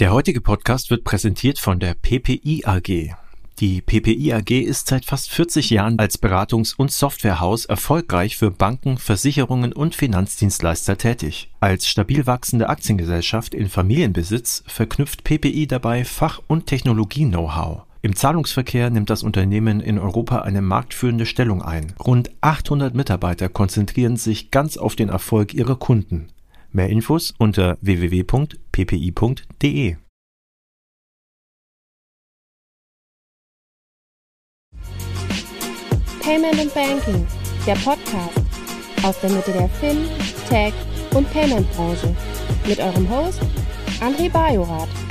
Der heutige Podcast wird präsentiert von der PPI AG. Die PPI AG ist seit fast 40 Jahren als Beratungs- und Softwarehaus erfolgreich für Banken, Versicherungen und Finanzdienstleister tätig. Als stabil wachsende Aktiengesellschaft in Familienbesitz verknüpft PPI dabei Fach- und Technologie-Know-how. Im Zahlungsverkehr nimmt das Unternehmen in Europa eine marktführende Stellung ein. Rund 800 Mitarbeiter konzentrieren sich ganz auf den Erfolg ihrer Kunden. Mehr Infos unter www.ppi.de. Payment and Banking, der Podcast aus der Mitte der Fin, Tech und Payment Branche mit eurem Host André Bajorath.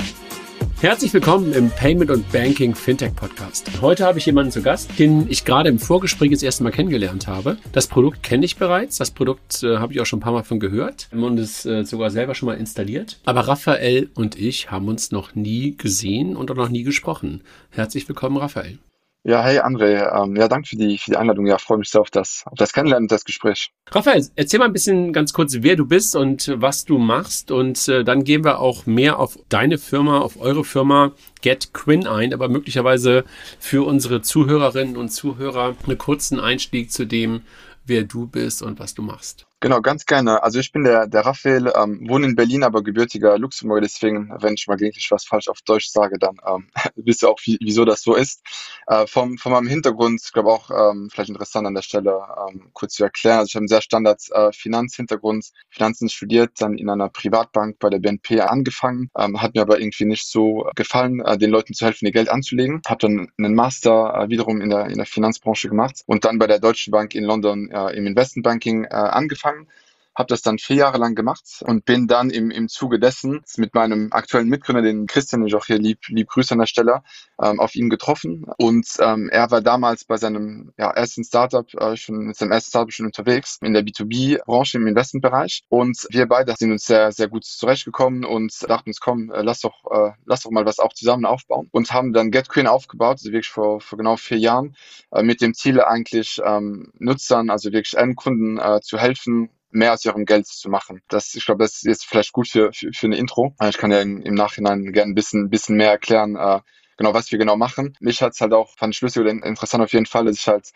Herzlich willkommen im Payment und Banking Fintech Podcast. Heute habe ich jemanden zu Gast, den ich gerade im Vorgespräch das erste Mal kennengelernt habe. Das Produkt kenne ich bereits. Das Produkt äh, habe ich auch schon ein paar Mal von gehört und es äh, sogar selber schon mal installiert. Aber Raphael und ich haben uns noch nie gesehen und auch noch nie gesprochen. Herzlich willkommen, Raphael. Ja, hey André, ähm, ja, danke für die, für die Einladung. Ja, freue mich sehr auf das, auf das Kennenlernen und das Gespräch. Raphael, erzähl mal ein bisschen ganz kurz, wer du bist und was du machst und äh, dann gehen wir auch mehr auf deine Firma, auf eure Firma Get Quinn ein, aber möglicherweise für unsere Zuhörerinnen und Zuhörer einen kurzen Einstieg zu dem, wer du bist und was du machst. Genau, ganz gerne. Also ich bin der, der Raphael, ähm, wohne in Berlin, aber gebürtiger Luxemburger, deswegen, wenn ich mal gelegentlich was falsch auf Deutsch sage, dann ähm, wisst ihr auch, wie, wieso das so ist. Äh, vom, von meinem Hintergrund, glaube auch ähm, vielleicht interessant an der Stelle ähm, kurz zu erklären. Also ich habe einen sehr Standard äh, Finanzhintergrund, Finanzen studiert, dann in einer Privatbank bei der BNP angefangen, ähm, hat mir aber irgendwie nicht so gefallen, äh, den Leuten zu helfen, ihr Geld anzulegen. Habe dann einen Master äh, wiederum in der, in der Finanzbranche gemacht und dann bei der Deutschen Bank in London äh, im Investmentbanking äh, angefangen angefangen, habe das dann vier Jahre lang gemacht und bin dann im, im Zuge dessen mit meinem aktuellen Mitgründer, den Christian, den ich auch hier lieb, lieb Grüße an der Stelle, ähm, auf ihn getroffen. Und ähm, er war damals bei seinem ja, ersten Startup, äh, schon mit seinem ersten Startup schon unterwegs in der B2B-Branche im Investmentbereich. Und wir beide sind uns sehr, sehr gut zurechtgekommen und dachten uns, komm, äh, lass doch, äh, lass doch mal was auch zusammen aufbauen. Und haben dann GetQueen aufgebaut, also wirklich vor, vor genau vier Jahren, äh, mit dem Ziel eigentlich ähm, Nutzern, also wirklich Endkunden äh, zu helfen, mehr aus ihrem Geld zu machen. Das, ich glaube, das ist jetzt vielleicht gut für, für, für eine Intro. Ich kann ja im, im Nachhinein gerne ein bisschen, bisschen mehr erklären, äh, genau, was wir genau machen. Mich hat's halt auch, fand ich lustig oder interessant auf jeden Fall, dass ich halt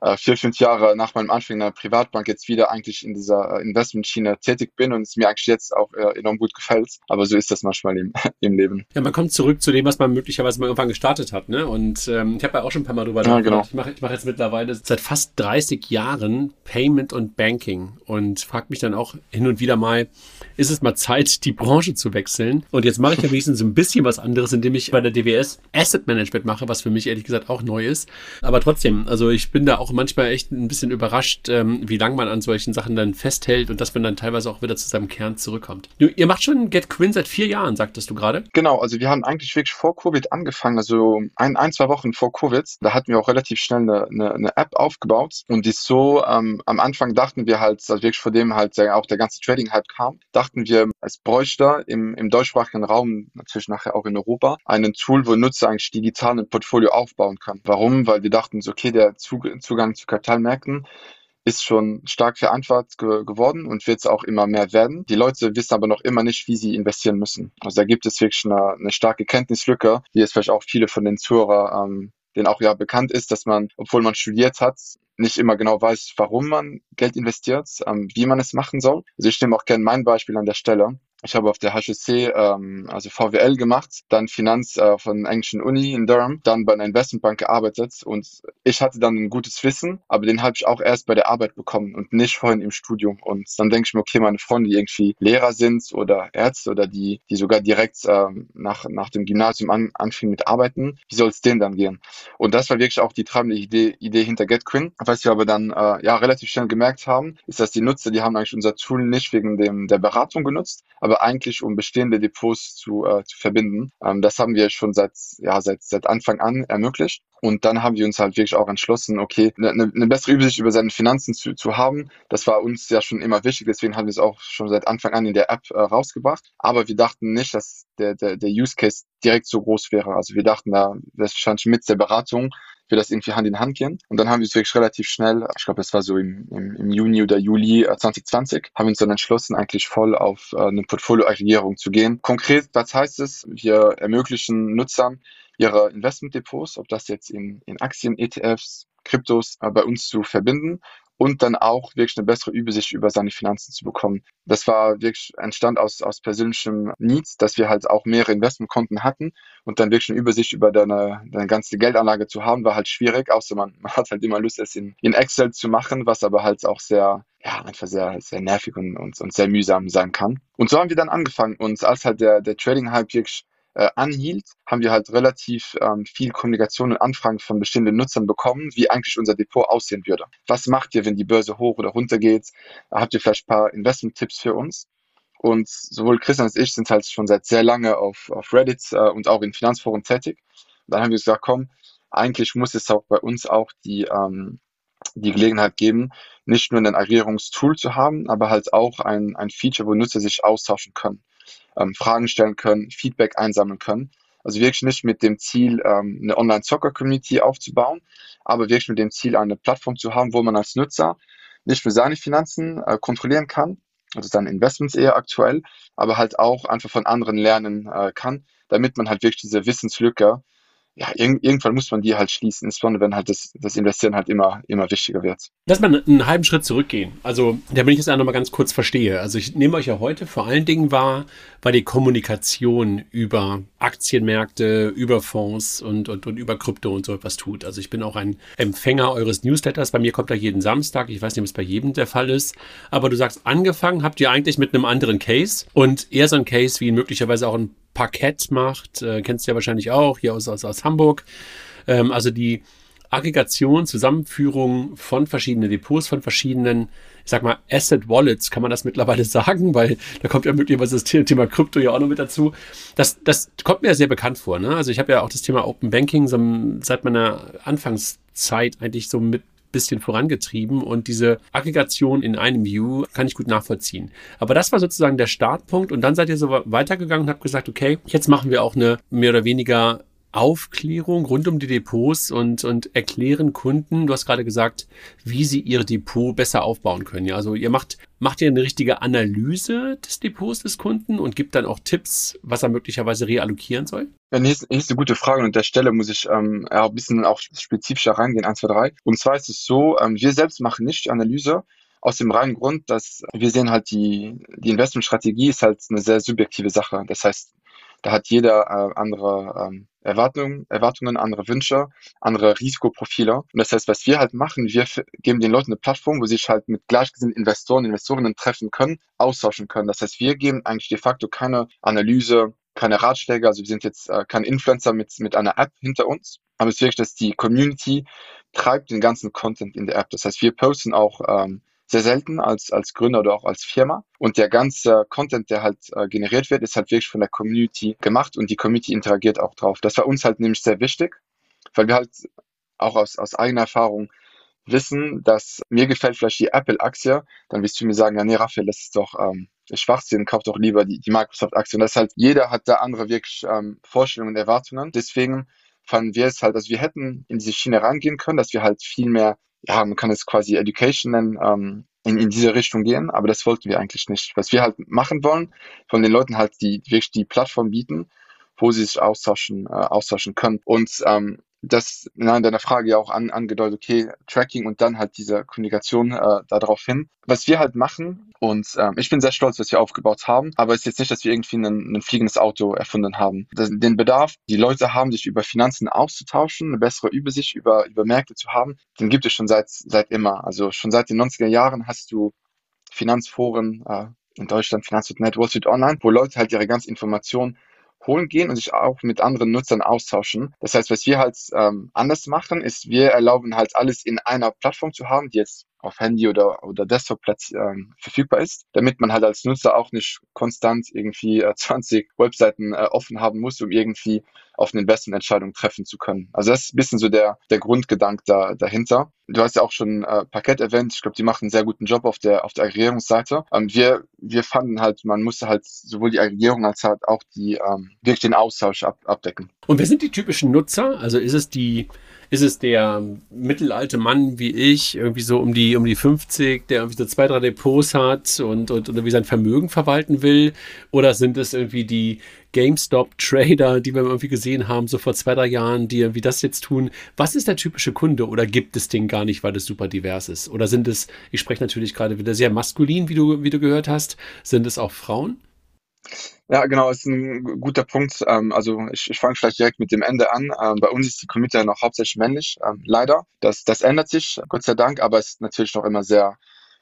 äh, vier, fünf Jahre nach meinem Anfang in der Privatbank jetzt wieder eigentlich in dieser äh, Investmentschiene tätig bin und es mir eigentlich jetzt auch äh, enorm gut gefällt. Aber so ist das manchmal im, im Leben. Ja, man kommt zurück zu dem, was man möglicherweise mal irgendwann gestartet hat. Ne? Und ähm, ich habe ja auch schon ein paar Mal drüber nachgedacht. Ja, genau. Ich mache mach jetzt mittlerweile seit fast 30 Jahren Payment und Banking und frage mich dann auch hin und wieder mal, ist es mal Zeit, die Branche zu wechseln? Und jetzt mache ich ja wenigstens ein bisschen was anderes, indem ich bei der DWS Asset Management mache, was für mich ehrlich gesagt auch neu ist. Aber trotzdem, also ich bin da auch manchmal echt ein bisschen überrascht, ähm, wie lange man an solchen Sachen dann festhält und dass man dann teilweise auch wieder zu seinem Kern zurückkommt. Du, ihr macht schon Get Quinn seit vier Jahren, sagtest du gerade? Genau, also wir haben eigentlich wirklich vor Covid angefangen, also ein, ein zwei Wochen vor Covid. Da hatten wir auch relativ schnell eine, eine, eine App aufgebaut und die so, ähm, am Anfang dachten wir halt, also wirklich vor dem halt auch der ganze Trading-Hype kam, dachten wir, es bräuchte im, im deutschsprachigen Raum, natürlich nachher auch in Europa, einen Tool, wo Nutzer eigentlich digital ein Portfolio aufbauen kann. Warum? Weil wir dachten, so, okay, der Zugang zu Kapitalmärkten ist schon stark verantwortet ge geworden und wird es auch immer mehr werden. Die Leute wissen aber noch immer nicht, wie sie investieren müssen. Also da gibt es wirklich eine, eine starke Kenntnislücke, die jetzt vielleicht auch viele von den Zuhörern, ähm, denen auch ja bekannt ist, dass man, obwohl man studiert hat, nicht immer genau weiß, warum man Geld investiert, ähm, wie man es machen soll. Also ich nehme auch gerne mein Beispiel an der Stelle. Ich habe auf der HSC ähm, also VWL gemacht, dann Finanz äh, von der englischen Uni in Durham, dann bei einer Investmentbank gearbeitet und ich hatte dann ein gutes Wissen, aber den habe ich auch erst bei der Arbeit bekommen und nicht vorhin im Studium. Und dann denke ich mir, okay, meine Freunde, die irgendwie Lehrer sind oder Ärzte oder die, die sogar direkt ähm, nach, nach dem Gymnasium an, anfingen mit Arbeiten, wie soll es denen dann gehen? Und das war wirklich auch die treibende Idee, Idee hinter GetQuinn. Was wir aber dann äh, ja relativ schnell gemerkt haben, ist, dass die Nutzer, die haben eigentlich unser Tool nicht wegen dem der Beratung genutzt, aber eigentlich um bestehende Depots zu, äh, zu verbinden. Ähm, das haben wir schon seit, ja, seit, seit Anfang an ermöglicht. Und dann haben wir uns halt wirklich auch entschlossen, okay, eine, eine bessere Übersicht über seine Finanzen zu, zu haben. Das war uns ja schon immer wichtig, deswegen haben wir es auch schon seit Anfang an in der App äh, rausgebracht. Aber wir dachten nicht, dass der, der, der Use Case direkt so groß wäre. Also wir dachten, da wahrscheinlich mit der Beratung wir das irgendwie Hand in Hand gehen. Und dann haben wir es wirklich relativ schnell, ich glaube, das war so im, im, im Juni oder Juli 2020, haben wir uns dann entschlossen, eigentlich voll auf äh, eine Portfolioaggregierung zu gehen. Konkret, was heißt es? Wir ermöglichen Nutzern, ihre Investmentdepots, ob das jetzt in, in Aktien, ETFs, Kryptos äh, bei uns zu verbinden und dann auch wirklich eine bessere Übersicht über seine Finanzen zu bekommen. Das war wirklich entstand aus, aus persönlichem Needs, dass wir halt auch mehrere Investmentkonten hatten und dann wirklich eine Übersicht über deine, deine ganze Geldanlage zu haben, war halt schwierig, außer man, man hat halt immer Lust, es in, in Excel zu machen, was aber halt auch sehr, ja, einfach sehr, sehr nervig und, und, und sehr mühsam sein kann. Und so haben wir dann angefangen und als halt der, der Trading-Hype wirklich äh, anhielt, haben wir halt relativ ähm, viel Kommunikation und Anfragen von bestimmten Nutzern bekommen, wie eigentlich unser Depot aussehen würde. Was macht ihr, wenn die Börse hoch oder runter geht? Habt ihr vielleicht ein paar Investment-Tipps für uns? Und sowohl Christian als ich sind halt schon seit sehr lange auf, auf Reddit äh, und auch in Finanzforen tätig. Und dann haben wir gesagt, komm, eigentlich muss es auch bei uns auch die, ähm, die Gelegenheit geben, nicht nur ein Aggregierungstool zu haben, aber halt auch ein, ein Feature, wo Nutzer sich austauschen können ähm, Fragen stellen können, Feedback einsammeln können. Also wirklich nicht mit dem Ziel, ähm, eine Online-Soccer-Community aufzubauen, aber wirklich mit dem Ziel, eine Plattform zu haben, wo man als Nutzer nicht nur seine Finanzen äh, kontrollieren kann, also dann Investments eher aktuell, aber halt auch einfach von anderen lernen äh, kann, damit man halt wirklich diese Wissenslücke ja, irg irgendwann muss man die halt schließen, insbesondere wenn halt das, das Investieren halt immer, immer wichtiger wird. Lass mal einen halben Schritt zurückgehen. Also, damit ich das auch nochmal ganz kurz verstehe. Also, ich nehme euch ja heute vor allen Dingen wahr, bei der Kommunikation über Aktienmärkte, über Fonds und, und, und über Krypto und so etwas tut. Also, ich bin auch ein Empfänger eures Newsletters. Bei mir kommt er jeden Samstag. Ich weiß nicht, ob es bei jedem der Fall ist. Aber du sagst, angefangen habt ihr eigentlich mit einem anderen Case und eher so ein Case wie möglicherweise auch ein Parkett macht, äh, kennst du ja wahrscheinlich auch, hier aus, aus, aus Hamburg. Ähm, also die Aggregation, Zusammenführung von verschiedenen Depots, von verschiedenen, ich sag mal, Asset Wallets, kann man das mittlerweile sagen, weil da kommt ja möglicherweise das Thema Krypto ja auch noch mit dazu. Das, das kommt mir ja sehr bekannt vor. Ne? Also ich habe ja auch das Thema Open Banking so seit meiner Anfangszeit eigentlich so mit bisschen vorangetrieben und diese Aggregation in einem View kann ich gut nachvollziehen. Aber das war sozusagen der Startpunkt und dann seid ihr so weitergegangen und habt gesagt, okay, jetzt machen wir auch eine mehr oder weniger Aufklärung rund um die Depots und, und erklären Kunden, du hast gerade gesagt, wie sie ihr Depot besser aufbauen können. Ja, also ihr macht, macht ihr eine richtige Analyse des Depots des Kunden und gibt dann auch Tipps, was er möglicherweise reallokieren soll? Ja, nee, ist, ist eine gute Frage und an der Stelle muss ich ähm, ja, ein bisschen auch spezifischer reingehen, 1, 2, 3. Und zwar ist es so, ähm, wir selbst machen nicht die Analyse, aus dem reinen Grund, dass wir sehen halt die, die Investmentstrategie ist halt eine sehr subjektive Sache. Das heißt, da hat jeder äh, andere ähm, Erwartungen, Erwartungen, andere Wünsche, andere Risikoprofile. Und das heißt, was wir halt machen, wir geben den Leuten eine Plattform, wo sie sich halt mit gleichgesinnten Investoren, Investorinnen treffen können, austauschen können. Das heißt, wir geben eigentlich de facto keine Analyse, keine Ratschläge, also wir sind jetzt äh, kein Influencer mit, mit einer App hinter uns, aber es ist wirklich, dass die Community treibt den ganzen Content in der App. Das heißt, wir posten auch ähm, sehr selten als, als Gründer oder auch als Firma. Und der ganze Content, der halt äh, generiert wird, ist halt wirklich von der Community gemacht und die Community interagiert auch drauf. Das war uns halt nämlich sehr wichtig, weil wir halt auch aus, aus eigener Erfahrung wissen, dass mir gefällt vielleicht die Apple-Aktie, dann wirst du mir sagen, ja nee, Raphael, das ist doch ähm, Schwachsinn, kauft doch lieber die, die Microsoft-Aktie. Und das ist halt, jeder hat da andere wirklich ähm, Vorstellungen und Erwartungen. Deswegen fanden wir es halt, also wir hätten in diese Schiene rangehen können, dass wir halt viel mehr ja, man kann es quasi Education nennen, ähm, in, in diese Richtung gehen, aber das wollten wir eigentlich nicht. Was wir halt machen wollen, von den Leuten halt, die wirklich die Plattform bieten, wo sie sich austauschen, äh, austauschen können. Und ähm, das in deiner Frage ja auch an, angedeutet, okay, Tracking und dann halt diese Kommunikation äh, darauf hin. Was wir halt machen, und ähm, ich bin sehr stolz, was wir aufgebaut haben, aber es ist jetzt nicht, dass wir irgendwie ein, ein fliegendes Auto erfunden haben. Das, den Bedarf, die Leute haben, sich über Finanzen auszutauschen, eine bessere Übersicht über, über Märkte zu haben, den gibt es schon seit, seit immer. Also schon seit den 90er Jahren hast du Finanzforen, äh, in Deutschland Finanznet, Wall Street Online, wo Leute halt ihre ganze Information holen gehen und sich auch mit anderen Nutzern austauschen. Das heißt, was wir halt ähm, anders machen, ist, wir erlauben halt alles in einer Plattform zu haben, die jetzt auf Handy oder, oder Desktop Platz, ähm, verfügbar ist, damit man halt als Nutzer auch nicht konstant irgendwie äh, 20 Webseiten äh, offen haben muss, um irgendwie auf eine Investmententscheidung treffen zu können. Also das ist ein bisschen so der, der Grundgedanke da, dahinter. Du hast ja auch schon äh, Parkett erwähnt. Ich glaube, die machen einen sehr guten Job auf der, auf der Aggregierungsseite. Ähm, wir, wir fanden halt, man musste halt sowohl die Aggregierung als halt auch die, ähm, wirklich den Austausch ab, abdecken. Und wer sind die typischen Nutzer? Also ist es die Ist es der mittelalte Mann wie ich, irgendwie so um die, um die 50, der irgendwie so zwei, drei Depots hat und, und, und irgendwie sein Vermögen verwalten will? Oder sind es irgendwie die GameStop-Trader, die wir irgendwie gesehen haben, so vor zwei, drei Jahren, die irgendwie das jetzt tun? Was ist der typische Kunde oder gibt es den gar nicht, weil es super divers ist? Oder sind es, ich spreche natürlich gerade wieder sehr maskulin, wie du, wie du gehört hast, sind es auch Frauen? Ja, genau, ist ein guter Punkt. Ähm, also ich, ich fange vielleicht direkt mit dem Ende an. Ähm, bei uns ist die Community noch hauptsächlich männlich, ähm, leider. Das, das ändert sich, Gott sei Dank, aber es ist natürlich noch immer sehr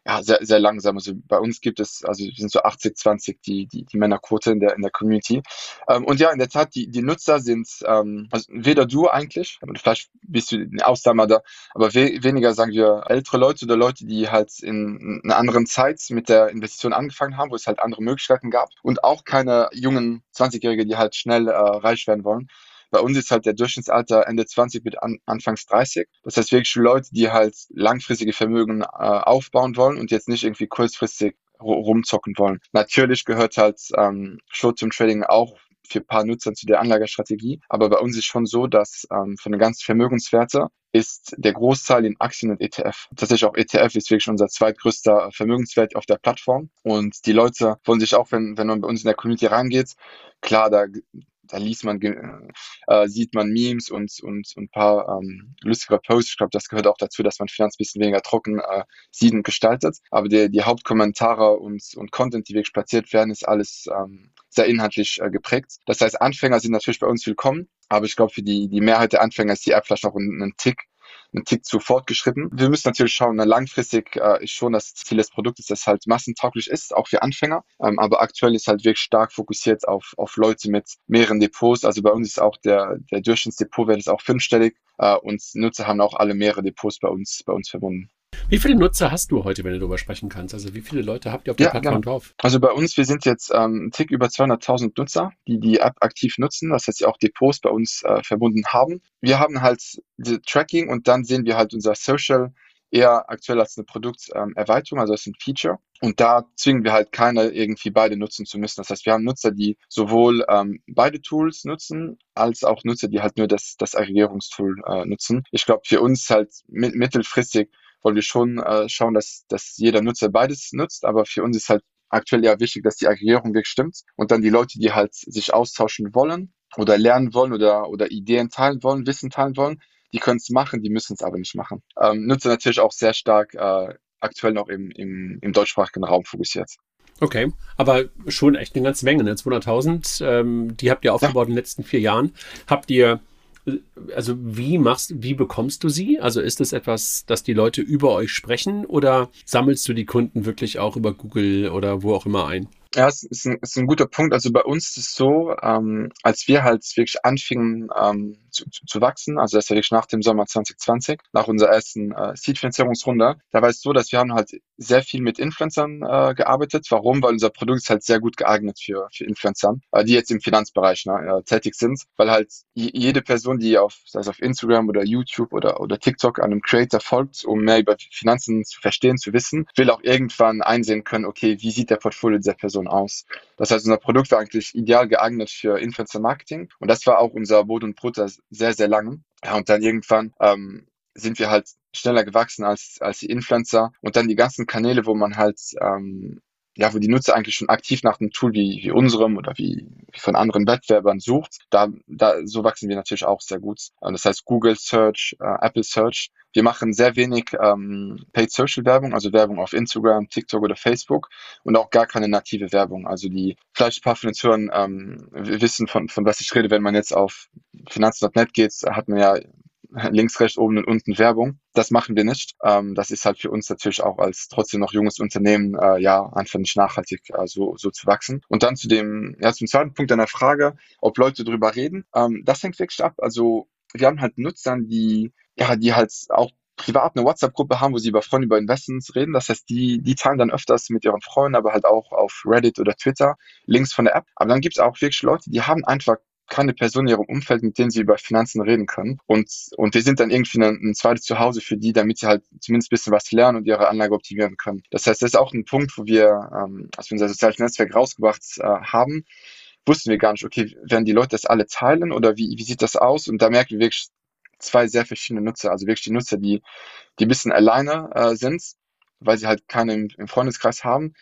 ja, sehr, sehr langsam. Also bei uns gibt es, also wir sind so 80, 20 die, die, die Männerquote in der, in der Community. Ähm, und ja, in der Tat, die, die Nutzer sind, ähm, also weder du eigentlich, vielleicht bist du eine Ausnahme da, aber we weniger, sagen wir, ältere Leute oder Leute, die halt in einer anderen Zeit mit der Investition angefangen haben, wo es halt andere Möglichkeiten gab und auch keine jungen 20-Jährige, die halt schnell äh, reich werden wollen. Bei uns ist halt der Durchschnittsalter Ende 20 mit an, Anfangs 30. Das heißt wirklich Leute, die halt langfristige Vermögen äh, aufbauen wollen und jetzt nicht irgendwie kurzfristig rumzocken wollen. Natürlich gehört halt ähm, Short-Term Trading auch für ein paar Nutzer zu der Anlagestrategie. Aber bei uns ist schon so, dass ähm, von den ganzen Vermögenswerte ist der Großteil in Aktien und ETF. Tatsächlich auch ETF ist wirklich unser zweitgrößter Vermögenswert auf der Plattform. Und die Leute wollen sich auch, wenn, wenn man bei uns in der Community reingeht, klar, da da liest man, äh, sieht man Memes und, und, und ein paar ähm, lustige Posts. Ich glaube, das gehört auch dazu, dass man Finanz ein bisschen weniger trocken äh, sieht und gestaltet. Aber die, die Hauptkommentare und, und Content, die wirklich platziert werden, ist alles ähm, sehr inhaltlich äh, geprägt. Das heißt, Anfänger sind natürlich bei uns willkommen, aber ich glaube, für die, die Mehrheit der Anfänger ist die App vielleicht noch ein, ein Tick einen Tick zu fortgeschritten. Wir müssen natürlich schauen, langfristig äh, ist schon das Ziel des Produktes, dass halt massentauglich ist, auch für Anfänger. Ähm, aber aktuell ist halt wirklich stark fokussiert auf, auf Leute mit mehreren Depots. Also bei uns ist auch der, der Durchschnittsdepotwert ist auch fünfstellig äh, und Nutzer haben auch alle mehrere Depots bei uns, bei uns verbunden. Wie viele Nutzer hast du heute, wenn du darüber sprechen kannst? Also wie viele Leute habt ihr auf der ja, Plattform genau. drauf? Also bei uns, wir sind jetzt ähm, ein Tick über 200.000 Nutzer, die die App aktiv nutzen, das heißt, sie auch Depots bei uns äh, verbunden haben. Wir haben halt die Tracking und dann sehen wir halt unser Social eher aktuell als eine Produkterweiterung, ähm, also als ein Feature. Und da zwingen wir halt keiner irgendwie beide nutzen zu müssen. Das heißt, wir haben Nutzer, die sowohl ähm, beide Tools nutzen, als auch Nutzer, die halt nur das, das Aggregierungstool äh, nutzen. Ich glaube, für uns halt mittelfristig wollen wir schon äh, schauen, dass, dass jeder Nutzer beides nutzt. Aber für uns ist halt aktuell ja wichtig, dass die Aggregierung wirklich stimmt und dann die Leute, die halt sich austauschen wollen oder lernen wollen oder, oder Ideen teilen wollen, Wissen teilen wollen, die können es machen, die müssen es aber nicht machen. Ähm, nutze natürlich auch sehr stark äh, aktuell noch im, im, im deutschsprachigen Raum fokussiert. Okay, aber schon echt eine ganze Menge, ne? 200.000, ähm, die habt ihr aufgebaut ja. in den letzten vier Jahren. Habt ihr also wie machst, wie bekommst du sie? Also ist es etwas, dass die Leute über euch sprechen oder sammelst du die Kunden wirklich auch über Google oder wo auch immer ein? Ja, es ist ein, ist ein guter Punkt. Also bei uns ist es so, ähm, als wir halt wirklich anfingen ähm, zu, zu, zu wachsen, also das ist wirklich nach dem Sommer 2020, nach unserer ersten äh, Seed-Finanzierungsrunde, da war es so, dass wir haben halt sehr viel mit Influencern äh, gearbeitet. Warum? Weil unser Produkt ist halt sehr gut geeignet für, für Influencer, äh, die jetzt im Finanzbereich ne, äh, tätig sind, weil halt jede Person, die auf, sei es auf Instagram oder YouTube oder, oder TikTok einem Creator folgt, um mehr über Finanzen zu verstehen, zu wissen, will auch irgendwann einsehen können, okay, wie sieht der Portfolio dieser Person aus. Das heißt, unser Produkt war eigentlich ideal geeignet für Influencer Marketing und das war auch unser Brot und Butter sehr, sehr lange. Ja, und dann irgendwann ähm, sind wir halt schneller gewachsen als, als die Influencer und dann die ganzen Kanäle, wo man halt ähm, ja, wo die Nutzer eigentlich schon aktiv nach einem Tool wie, wie unserem oder wie, wie von anderen Wettbewerbern sucht, da, da so wachsen wir natürlich auch sehr gut. Das heißt Google Search, äh, Apple Search. Wir machen sehr wenig ähm, Paid Social Werbung, also Werbung auf Instagram, TikTok oder Facebook und auch gar keine native Werbung. Also die vielleicht ein paar von den Zuhörern ähm, wissen, von, von was ich rede, wenn man jetzt auf finanzen.net geht, hat man ja links, rechts, oben und unten Werbung. Das machen wir nicht. Ähm, das ist halt für uns natürlich auch als trotzdem noch junges Unternehmen äh, ja einfach nicht nachhaltig äh, so, so zu wachsen. Und dann zu dem, ja, zum zweiten Punkt deiner Frage, ob Leute drüber reden. Ähm, das hängt wirklich ab. Also wir haben halt Nutzern, die, ja, die halt auch privat eine WhatsApp-Gruppe haben, wo sie über Freunde über Investments reden. Das heißt, die, die teilen dann öfters mit ihren Freunden, aber halt auch auf Reddit oder Twitter Links von der App. Aber dann gibt es auch wirklich Leute, die haben einfach keine Person in ihrem Umfeld, mit denen sie über Finanzen reden können. Und, und wir sind dann irgendwie ein, ein zweites Zuhause für die, damit sie halt zumindest ein bisschen was lernen und ihre Anlage optimieren können. Das heißt, das ist auch ein Punkt, wo wir, ähm, als wir unser soziales Netzwerk rausgebracht äh, haben, wussten wir gar nicht, okay, werden die Leute das alle teilen oder wie, wie sieht das aus? Und da merken wir wirklich zwei sehr verschiedene Nutzer. Also wirklich die Nutzer, die, die ein bisschen alleine äh, sind, weil sie halt keinen im Freundeskreis haben.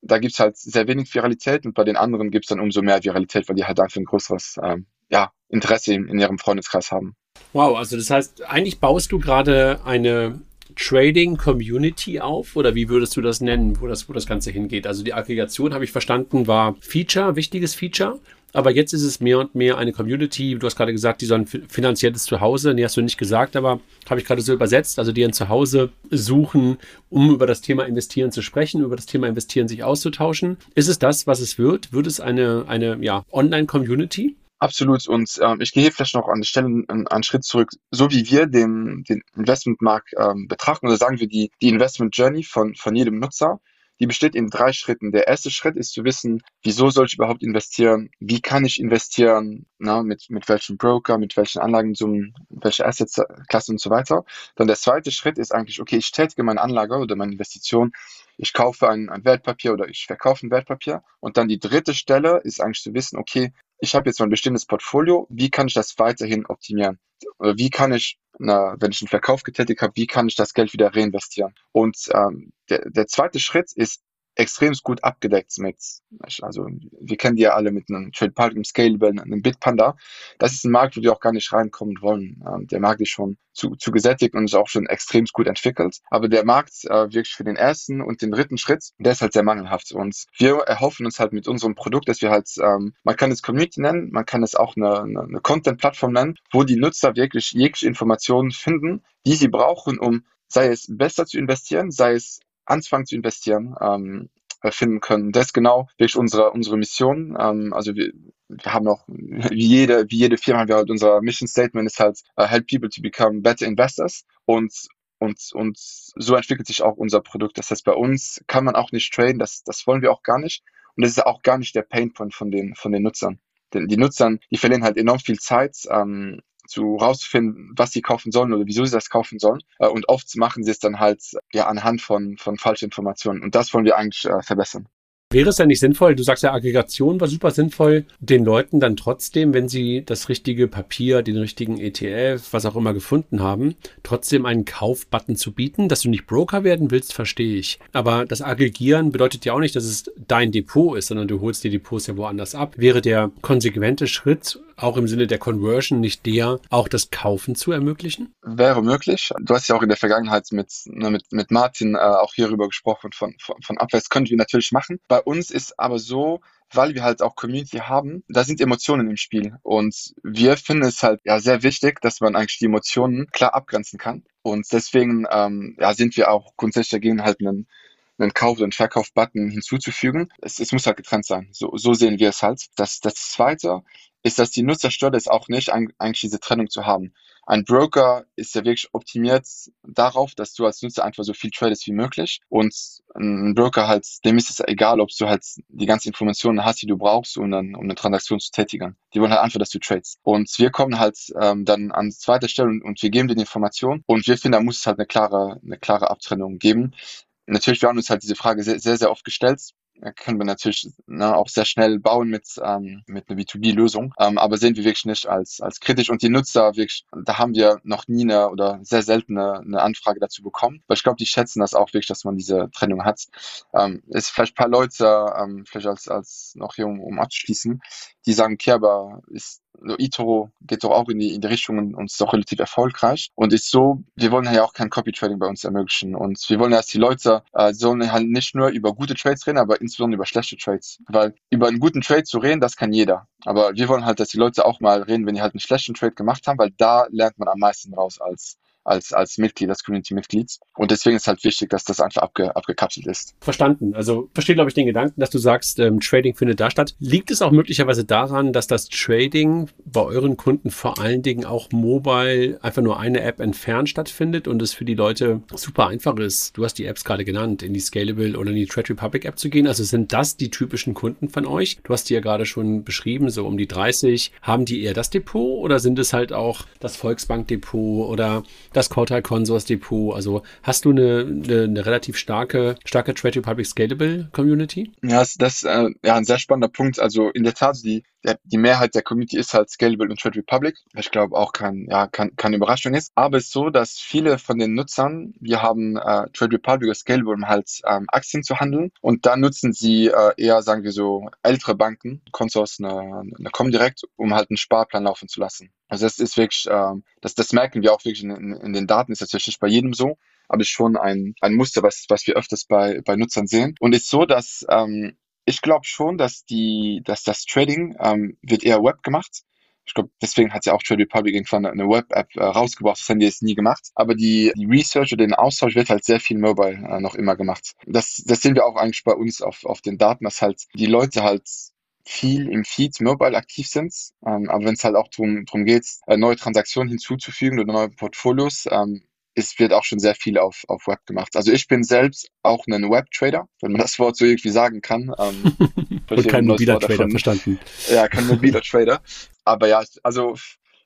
Da gibt's halt sehr wenig Viralität und bei den anderen gibt's dann umso mehr Viralität, weil die halt einfach ein größeres ähm, ja, Interesse in, in ihrem Freundeskreis haben. Wow, also das heißt, eigentlich baust du gerade eine Trading Community auf oder wie würdest du das nennen, wo das, wo das Ganze hingeht? Also die Aggregation, habe ich verstanden, war Feature, wichtiges Feature. Aber jetzt ist es mehr und mehr eine Community. Du hast gerade gesagt, die so ein finanzielles Zuhause. Nee, hast du nicht gesagt, aber habe ich gerade so übersetzt. Also die ein Zuhause suchen, um über das Thema Investieren zu sprechen, über das Thema Investieren sich auszutauschen. Ist es das, was es wird? Wird es eine, eine ja, Online-Community? Absolut. Und ähm, ich gehe vielleicht noch an der Stelle einen, einen Schritt zurück. So wie wir den, den Investmentmarkt ähm, betrachten, oder sagen wir die, die Investment Journey von, von jedem Nutzer, die besteht in drei Schritten. Der erste Schritt ist zu wissen, wieso soll ich überhaupt investieren? Wie kann ich investieren? Na, mit, mit welchem Broker, mit welchen Anlagensummen, welche Assetklasse und so weiter. Dann der zweite Schritt ist eigentlich, okay, ich tätige meine Anlage oder meine Investition. Ich kaufe ein, ein Wertpapier oder ich verkaufe ein Wertpapier. Und dann die dritte Stelle ist eigentlich zu wissen, okay, ich habe jetzt mein bestimmtes Portfolio, wie kann ich das weiterhin optimieren? Wie kann ich, na, wenn ich einen Verkauf getätigt habe, wie kann ich das Geld wieder reinvestieren? Und ähm, der, der zweite Schritt ist extrem gut abgedeckt mit, also wir kennen die ja alle mit einem Trade Park, einem Scalable, einem Bitpanda. Das ist ein Markt, wo wir auch gar nicht reinkommen wollen. Ähm, der Markt ist schon zu, zu gesättigt und ist auch schon extrem gut entwickelt. Aber der Markt äh, wirklich für den ersten und den dritten Schritt, der ist halt sehr mangelhaft. Und wir erhoffen uns halt mit unserem Produkt, dass wir halt, ähm, man kann es Community nennen, man kann es auch eine, eine, eine Content-Plattform nennen, wo die Nutzer wirklich jegliche Informationen finden, die sie brauchen, um sei es besser zu investieren, sei es anfangen zu investieren, ähm, finden können. Das ist genau wirklich unsere, unsere Mission. Ähm, also wir, wir haben auch, wie jede, wie jede Firma, wir halt unser Mission Statement ist halt, uh, help people to become better investors. Und und, und so entwickelt sich auch unser Produkt. Das heißt, bei uns kann man auch nicht traden, das, das wollen wir auch gar nicht. Und das ist auch gar nicht der Painpoint von den, von den Nutzern. Denn die Nutzern, die verlieren halt enorm viel Zeit, ähm, zu rauszufinden, was sie kaufen sollen oder wieso sie das kaufen sollen. Äh, und oft machen sie es dann halt ja anhand von, von falschen Informationen. Und das wollen wir eigentlich äh, verbessern. Wäre es denn nicht sinnvoll, du sagst ja, Aggregation war super sinnvoll, den Leuten dann trotzdem, wenn sie das richtige Papier, den richtigen ETF, was auch immer gefunden haben, trotzdem einen Kaufbutton zu bieten, dass du nicht Broker werden willst, verstehe ich. Aber das Aggregieren bedeutet ja auch nicht, dass es dein Depot ist, sondern du holst die Depots ja woanders ab. Wäre der konsequente Schritt auch im Sinne der Conversion nicht der, auch das Kaufen zu ermöglichen? Wäre möglich. Du hast ja auch in der Vergangenheit mit, ne, mit, mit Martin äh, auch hierüber gesprochen, von, von, von Abwärts können wir natürlich machen. Bei uns ist aber so, weil wir halt auch Community haben, da sind Emotionen im Spiel. Und wir finden es halt ja sehr wichtig, dass man eigentlich die Emotionen klar abgrenzen kann. Und deswegen ähm, ja, sind wir auch grundsätzlich dagegen, halt einen, einen Kauf- und Verkauf-Button hinzuzufügen. Es, es muss halt getrennt sein. So, so sehen wir es halt. Das, das Zweite ist, dass die Nutzer stört es auch nicht, eigentlich diese Trennung zu haben. Ein Broker ist ja wirklich optimiert darauf, dass du als Nutzer einfach so viel tradest wie möglich. Und ein Broker halt, dem ist es egal, ob du halt die ganzen Informationen hast, die du brauchst, um, dann, um eine Transaktion zu tätigen. Die wollen halt einfach, dass du trades. Und wir kommen halt ähm, dann an zweiter Stelle und, und wir geben dir die Information. Und wir finden, da muss es halt eine klare, eine klare Abtrennung geben. Natürlich, wir haben uns halt diese Frage sehr, sehr, sehr oft gestellt können wir natürlich ne, auch sehr schnell bauen mit, ähm, mit einer B2B-Lösung. Ähm, aber sehen wir wirklich nicht als, als kritisch. Und die Nutzer, wirklich, da haben wir noch nie eine oder sehr selten eine, eine Anfrage dazu bekommen. Weil ich glaube, die schätzen das auch wirklich, dass man diese Trennung hat. Ähm, ist vielleicht ein paar Leute, ähm, vielleicht als, als noch hier, um, um abzuschließen, die sagen, okay, aber ist eToro geht doch auch in die, in die Richtung und ist doch relativ erfolgreich. Und ist so, wir wollen ja auch kein Copy-Trading bei uns ermöglichen. Und wir wollen, dass die Leute äh, sollen halt nicht nur über gute Trades reden, aber insbesondere über schlechte Trades. Weil über einen guten Trade zu reden, das kann jeder. Aber wir wollen halt, dass die Leute auch mal reden, wenn die halt einen schlechten Trade gemacht haben, weil da lernt man am meisten raus als als, als Mitglied, als Community-Mitglied. Und deswegen ist halt wichtig, dass das einfach abge, abgekapselt ist. Verstanden. Also verstehe, glaube ich, den Gedanken, dass du sagst, ähm, Trading findet da statt. Liegt es auch möglicherweise daran, dass das Trading bei euren Kunden vor allen Dingen auch mobile einfach nur eine App entfernt stattfindet und es für die Leute super einfach ist? Du hast die Apps gerade genannt, in die Scalable oder in die Trade Republic App zu gehen. Also sind das die typischen Kunden von euch? Du hast die ja gerade schon beschrieben, so um die 30. Haben die eher das Depot oder sind es halt auch das Volksbank Depot oder das Cortal Consors Depot. Also hast du eine, eine, eine relativ starke, starke Trade Republic Scalable Community? Ja, das ist äh, ja, ein sehr spannender Punkt. Also in der Tat, die, die Mehrheit der Community ist halt Scalable und Trade Republic. Ich glaube auch kein, ja, kein, keine Überraschung ist. Aber es ist so, dass viele von den Nutzern, wir haben äh, Trade Republic oder Scalable, um halt ähm, Aktien zu handeln. Und da nutzen sie äh, eher, sagen wir so, ältere Banken, Consors, eine, eine Comdirect, um halt einen Sparplan laufen zu lassen. Also das ist wirklich, ähm, das, das merken wir auch wirklich in, in, in den Daten, ist natürlich bei jedem so aber ist schon ein, ein Muster, was, was wir öfters bei, bei Nutzern sehen. Und ist so, dass ähm, ich glaube schon, dass die, dass das Trading ähm, wird eher Web gemacht. Ich glaube, deswegen hat ja auch Trade Republic irgendwann eine Web-App äh, rausgebracht. Das haben die jetzt nie gemacht. Aber die, die Research oder den Austausch wird halt sehr viel mobile äh, noch immer gemacht. Das, das sehen wir auch eigentlich bei uns auf, auf den Daten, dass halt die Leute halt viel im Feed mobile aktiv sind. Ähm, aber wenn es halt auch darum drum geht, äh, neue Transaktionen hinzuzufügen oder neue Portfolios, ähm, es wird auch schon sehr viel auf, auf Web gemacht. Also ich bin selbst auch ein Web-Trader, wenn man das Wort so irgendwie sagen kann. Ähm, Und kein mobiler Trader, verstanden. Ja, kein mobiler Trader. Aber ja, also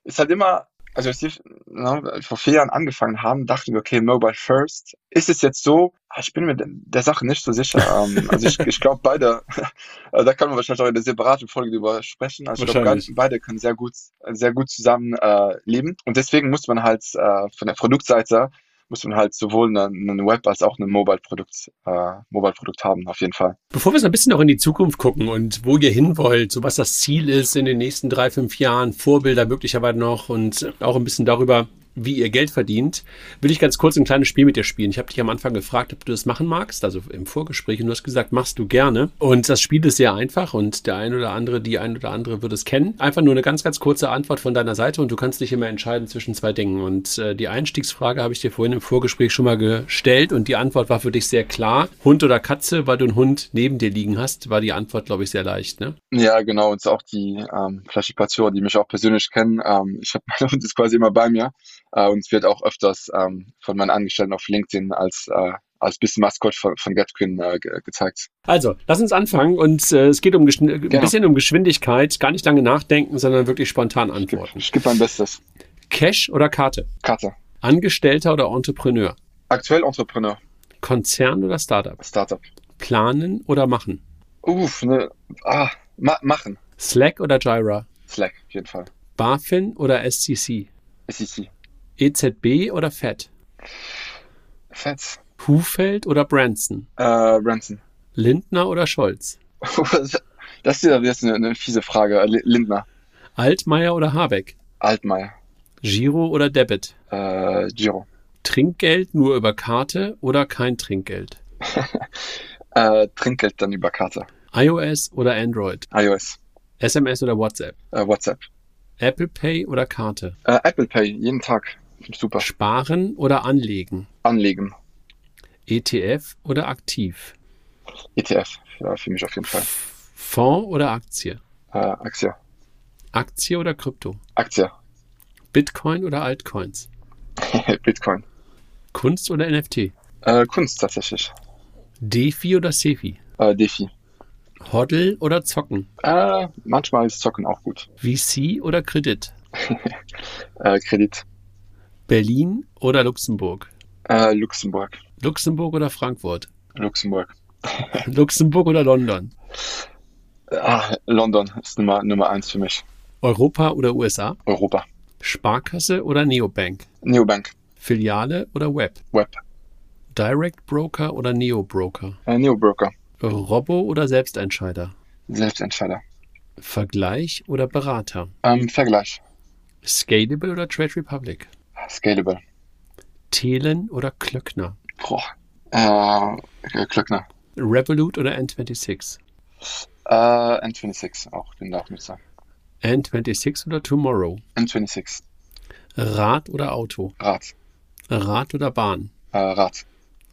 ist halt immer also als wir ne, vor vier Jahren angefangen haben, dachten wir, okay, Mobile First. Ist es jetzt so? Ah, ich bin mir der Sache nicht so sicher. Ähm, also ich, ich glaube beide, also da kann man wahrscheinlich auch in der separaten Folge drüber sprechen. Also ich glaube, beide können sehr gut, sehr gut zusammen äh, leben. Und deswegen muss man halt äh, von der Produktseite muss man halt sowohl ein Web als auch ein Mobile-Produkt äh, Mobile -Produkt haben, auf jeden Fall. Bevor wir so ein bisschen auch in die Zukunft gucken und wo ihr hin wollt, so was das Ziel ist in den nächsten drei, fünf Jahren, Vorbilder möglicherweise noch und auch ein bisschen darüber, wie ihr Geld verdient, will ich ganz kurz ein kleines Spiel mit dir spielen. Ich habe dich am Anfang gefragt, ob du das machen magst, also im Vorgespräch, und du hast gesagt, machst du gerne. Und das Spiel ist sehr einfach und der ein oder andere, die ein oder andere wird es kennen. Einfach nur eine ganz, ganz kurze Antwort von deiner Seite und du kannst dich immer entscheiden zwischen zwei Dingen. Und äh, die Einstiegsfrage habe ich dir vorhin im Vorgespräch schon mal gestellt und die Antwort war für dich sehr klar. Hund oder Katze, weil du einen Hund neben dir liegen hast, war die Antwort, glaube ich, sehr leicht, ne? Ja, genau. Und auch die ähm, Flaschipation, die mich auch persönlich kennen. Ähm, ich habe meinen Hund ist quasi immer bei mir. Äh, und es wird auch öfters ähm, von meinen Angestellten auf LinkedIn als äh, als bisschen Maskott von, von GetQueen äh, ge gezeigt. Also, lass uns anfangen und äh, es geht um ein genau. bisschen um Geschwindigkeit, gar nicht lange nachdenken, sondern wirklich spontan antworten. Ich, ich gebe mein Bestes. Cash oder Karte? Karte. Angestellter oder Entrepreneur? Aktuell Entrepreneur. Konzern oder Startup? Startup. Planen oder machen? Uff, ne, ah, ma machen. Slack oder Jira? Slack, auf jeden Fall. BaFin oder SCC? SEC. EZB oder FED? FED. Hufeld oder Branson? Äh, Branson. Lindner oder Scholz? das ist ja jetzt eine, eine fiese Frage. Lindner. Altmaier oder Habeck? Altmaier. Giro oder Debit? Äh, Giro. Trinkgeld nur über Karte oder kein Trinkgeld? äh, Trinkgeld dann über Karte. iOS oder Android? iOS. SMS oder WhatsApp? Äh, WhatsApp. Apple Pay oder Karte? Äh, Apple Pay, jeden Tag. Super. Sparen oder anlegen? Anlegen. ETF oder aktiv? ETF, ja, für mich auf jeden Fall. Fonds oder Aktie? Äh, Aktie. Aktie oder Krypto? Aktie. Bitcoin oder Altcoins? Bitcoin. Kunst oder NFT? Äh, Kunst tatsächlich. Defi oder Sefi? Äh, Defi. Hoddle oder Zocken? Äh, manchmal ist Zocken auch gut. VC oder Kredit? äh, Kredit. Berlin oder Luxemburg? Äh, Luxemburg. Luxemburg oder Frankfurt? Luxemburg. Luxemburg oder London? Ah, London ist Nummer, Nummer eins für mich. Europa oder USA? Europa. Sparkasse oder Neobank? Neobank. Filiale oder Web? Web. Direct Broker oder Neo Broker? Äh, Neo Broker. Robo oder Selbstentscheider? Selbstentscheider. Vergleich oder Berater? Ähm, Vergleich. Scalable oder Trade Republic? Scalable. Thelen oder Klöckner? Boah. Äh, Klöckner. Revolut oder N26? Äh, N26 auch, den darf ich sagen. N26 oder Tomorrow? N26. Rad oder Auto? Rad. Rad oder Bahn? Äh, Rad.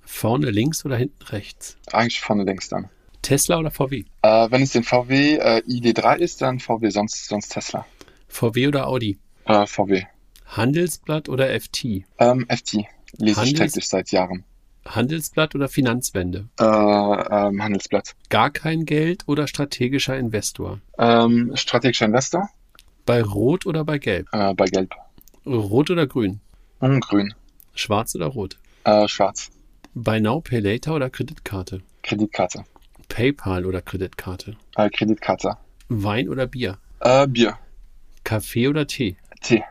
Vorne links oder hinten rechts? Eigentlich vorne links dann. Tesla oder VW? Äh, wenn es den VW äh, ID3 ist, dann VW, sonst, sonst Tesla. VW oder Audi? Äh, VW. Handelsblatt oder FT? Ähm, FT. Lese Handels ich täglich seit Jahren. Handelsblatt oder Finanzwende? Äh, ähm, Handelsblatt. Gar kein Geld oder strategischer Investor? Ähm, strategischer Investor. Bei Rot oder bei Gelb? Äh, bei Gelb. Rot oder Grün? Mm, grün. Schwarz oder Rot? Äh, schwarz. Buy Now, Pay Later oder Kreditkarte? Kreditkarte. PayPal oder Kreditkarte? Äh, Kreditkarte. Wein oder Bier? Äh, Bier. Kaffee oder Tee? Tee.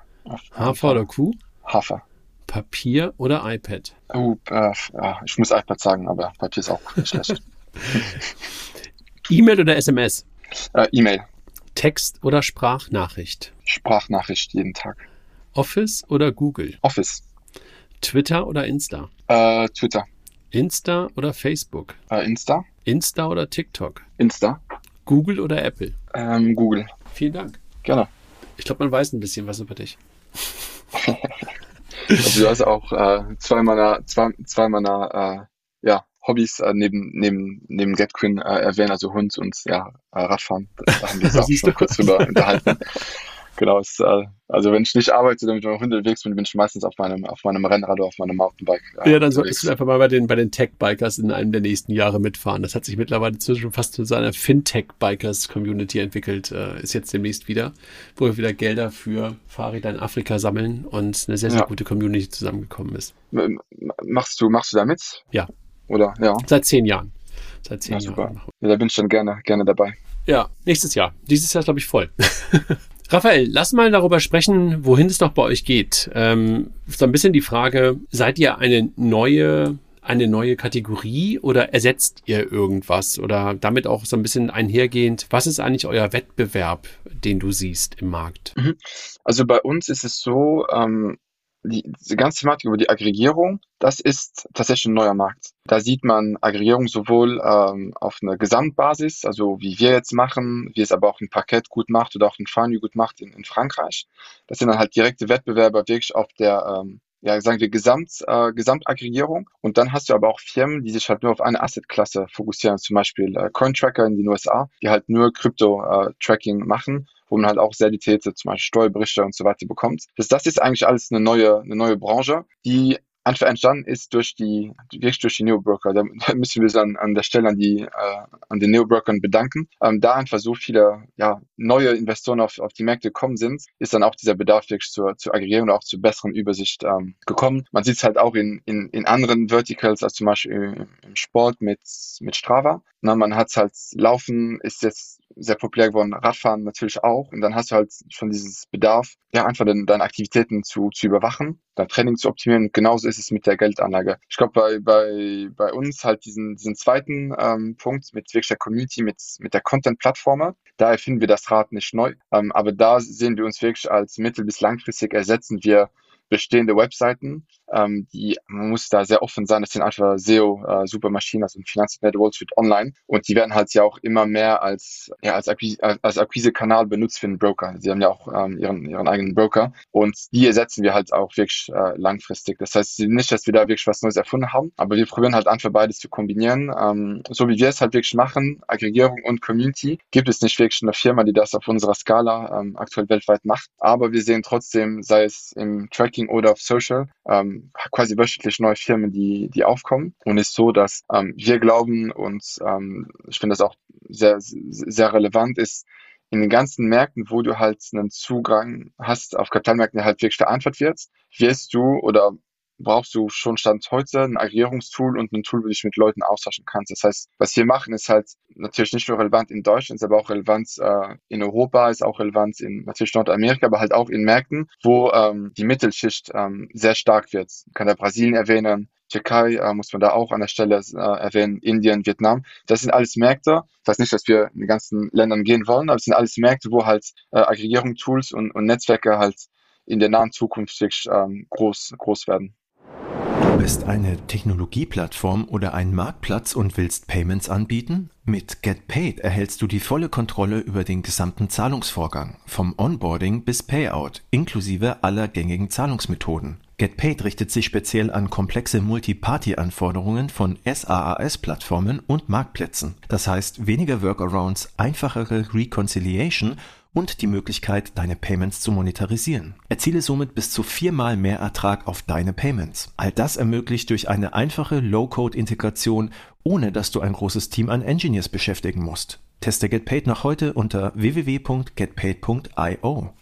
Hafer oder Kuh? Hafer. Papier oder iPad? Oh, äh, ich muss iPad sagen, aber Papier ist auch schlecht. E-Mail oder SMS? Äh, E-Mail. Text oder Sprachnachricht? Sprachnachricht jeden Tag. Office oder Google? Office. Twitter oder Insta? Äh, Twitter. Insta oder Facebook? Äh, Insta. Insta oder TikTok? Insta. Google oder Apple? Ähm, Google. Vielen Dank. Gerne. Ich glaube, man weiß ein bisschen was über dich. also du hast auch äh, zwei meiner, zwei, zwei meiner äh, ja, Hobbys äh, neben, neben, neben GetQueen äh, erwähnen, also Hund und ja, äh, Radfahren. Da haben wir uns auch schon kurz drüber unterhalten. Genau, es, äh, also wenn ich nicht arbeite, damit ich unterwegs bin, bin ich meistens auf meinem, auf meinem Rennrad oder auf meinem Mountainbike. Äh, ja, dann solltest du einfach mal bei den, bei den Tech-Bikers in einem der nächsten Jahre mitfahren. Das hat sich mittlerweile zwischen fast zu seiner Fintech-Bikers-Community entwickelt, äh, ist jetzt demnächst wieder, wo wir wieder Gelder für Fahrräder in Afrika sammeln und eine sehr, sehr ja. gute Community zusammengekommen ist. Machst du, machst du da mit? Ja. Oder, ja? Seit zehn Jahren. Seit zehn ja, Jahren. Ja, da bin ich dann gerne, gerne dabei. Ja, nächstes Jahr. Dieses Jahr ist, glaube ich, voll. Raphael, lass mal darüber sprechen, wohin es noch bei euch geht. Ähm, so ein bisschen die Frage, seid ihr eine neue, eine neue Kategorie oder ersetzt ihr irgendwas? Oder damit auch so ein bisschen einhergehend, was ist eigentlich euer Wettbewerb, den du siehst im Markt? Mhm. Also bei uns ist es so, ähm, die, die ganze Thematik über die Aggregierung, das ist tatsächlich ein neuer Markt. Da sieht man Aggregierung sowohl ähm, auf einer Gesamtbasis, also wie wir jetzt machen, wie es aber auch ein Parkett gut macht oder auch ein Fanny gut macht in, in Frankreich. Das sind dann halt direkte Wettbewerber wirklich auf der ähm, ja, sagen wir Gesamt, äh, Gesamtaggregierung. Und dann hast du aber auch Firmen, die sich halt nur auf eine Assetklasse fokussieren, zum Beispiel äh, Cointracker in den USA, die halt nur Krypto-Tracking äh, machen wo man halt auch sehr detaillierte, zum Beispiel Steuerberichte und so weiter bekommt. Das, das ist eigentlich alles eine neue, eine neue Branche, die entstanden ist durch die, wirklich durch die Neobroker. Da, da müssen wir an, an der Stelle an die, äh, an den Neobrokern bedanken. Ähm, da einfach so viele, ja, neue Investoren auf, auf die Märkte gekommen sind, ist dann auch dieser Bedarf wirklich zur, zur Aggregierung und auch zur besseren Übersicht ähm, gekommen. Man sieht es halt auch in, in, in anderen Verticals, als zum Beispiel im, im Sport mit, mit Strava. Na, man hat halt Laufen ist jetzt sehr populär geworden, Radfahren natürlich auch. Und dann hast du halt schon dieses Bedarf, ja, einfach deine, deine Aktivitäten zu, zu überwachen, dein Training zu optimieren. Und genauso ist es mit der Geldanlage. Ich glaube, bei, bei, bei uns halt diesen, diesen zweiten ähm, Punkt mit wirklich der Community, mit, mit der Content-Plattform, da erfinden wir das Rad nicht neu. Ähm, aber da sehen wir uns wirklich als mittel- bis langfristig ersetzen wir bestehende Webseiten. Ähm, die, man muss da sehr offen sein, das sind einfach SEO-Supermaschinen, äh, also Finanzinternet Wall Street Online. Und die werden halt ja auch immer mehr als, ja, als, Akquise, als Akquise-Kanal benutzt für einen Broker. Sie haben ja auch ähm, ihren, ihren eigenen Broker. Und die ersetzen wir halt auch wirklich äh, langfristig. Das heißt nicht, dass wir da wirklich was Neues erfunden haben, aber wir probieren halt einfach beides zu kombinieren. Ähm, so wie wir es halt wirklich machen, Aggregierung und Community, gibt es nicht wirklich eine Firma, die das auf unserer Skala ähm, aktuell weltweit macht. Aber wir sehen trotzdem, sei es im Tracking, oder auf Social ähm, quasi wöchentlich neue Firmen, die, die aufkommen. Und ist so, dass ähm, wir glauben und ähm, ich finde das auch sehr, sehr relevant ist, in den ganzen Märkten, wo du halt einen Zugang hast auf Kapitalmärkten, der halt wirklich verantwortet wird, wirst du oder brauchst du schon Stand heute ein Aggregierungstool und ein Tool, wo du dich mit Leuten austauschen kannst. Das heißt, was wir machen, ist halt natürlich nicht nur relevant in Deutschland, ist aber auch relevant äh, in Europa, ist auch relevant in natürlich Nordamerika, aber halt auch in Märkten, wo ähm, die Mittelschicht ähm, sehr stark wird. Ich kann da Brasilien erwähnen, Türkei äh, muss man da auch an der Stelle äh, erwähnen, Indien, Vietnam. Das sind alles Märkte. Das heißt nicht, dass wir in den ganzen Ländern gehen wollen, aber es sind alles Märkte, wo halt äh, Aggregierung, Tools und, und Netzwerke halt in der nahen Zukunft wirklich ähm, groß, groß werden. Du bist eine Technologieplattform oder ein Marktplatz und willst Payments anbieten? Mit GetPaid erhältst du die volle Kontrolle über den gesamten Zahlungsvorgang, vom Onboarding bis Payout, inklusive aller gängigen Zahlungsmethoden. GetPaid richtet sich speziell an komplexe Multi-Party-Anforderungen von SaaS-Plattformen und Marktplätzen. Das heißt weniger Workarounds, einfachere Reconciliation und die Möglichkeit, deine Payments zu monetarisieren. Erziele somit bis zu viermal mehr Ertrag auf deine Payments. All das ermöglicht durch eine einfache Low-Code-Integration, ohne dass du ein großes Team an Engineers beschäftigen musst. Teste GetPaid noch heute unter www.getpaid.io.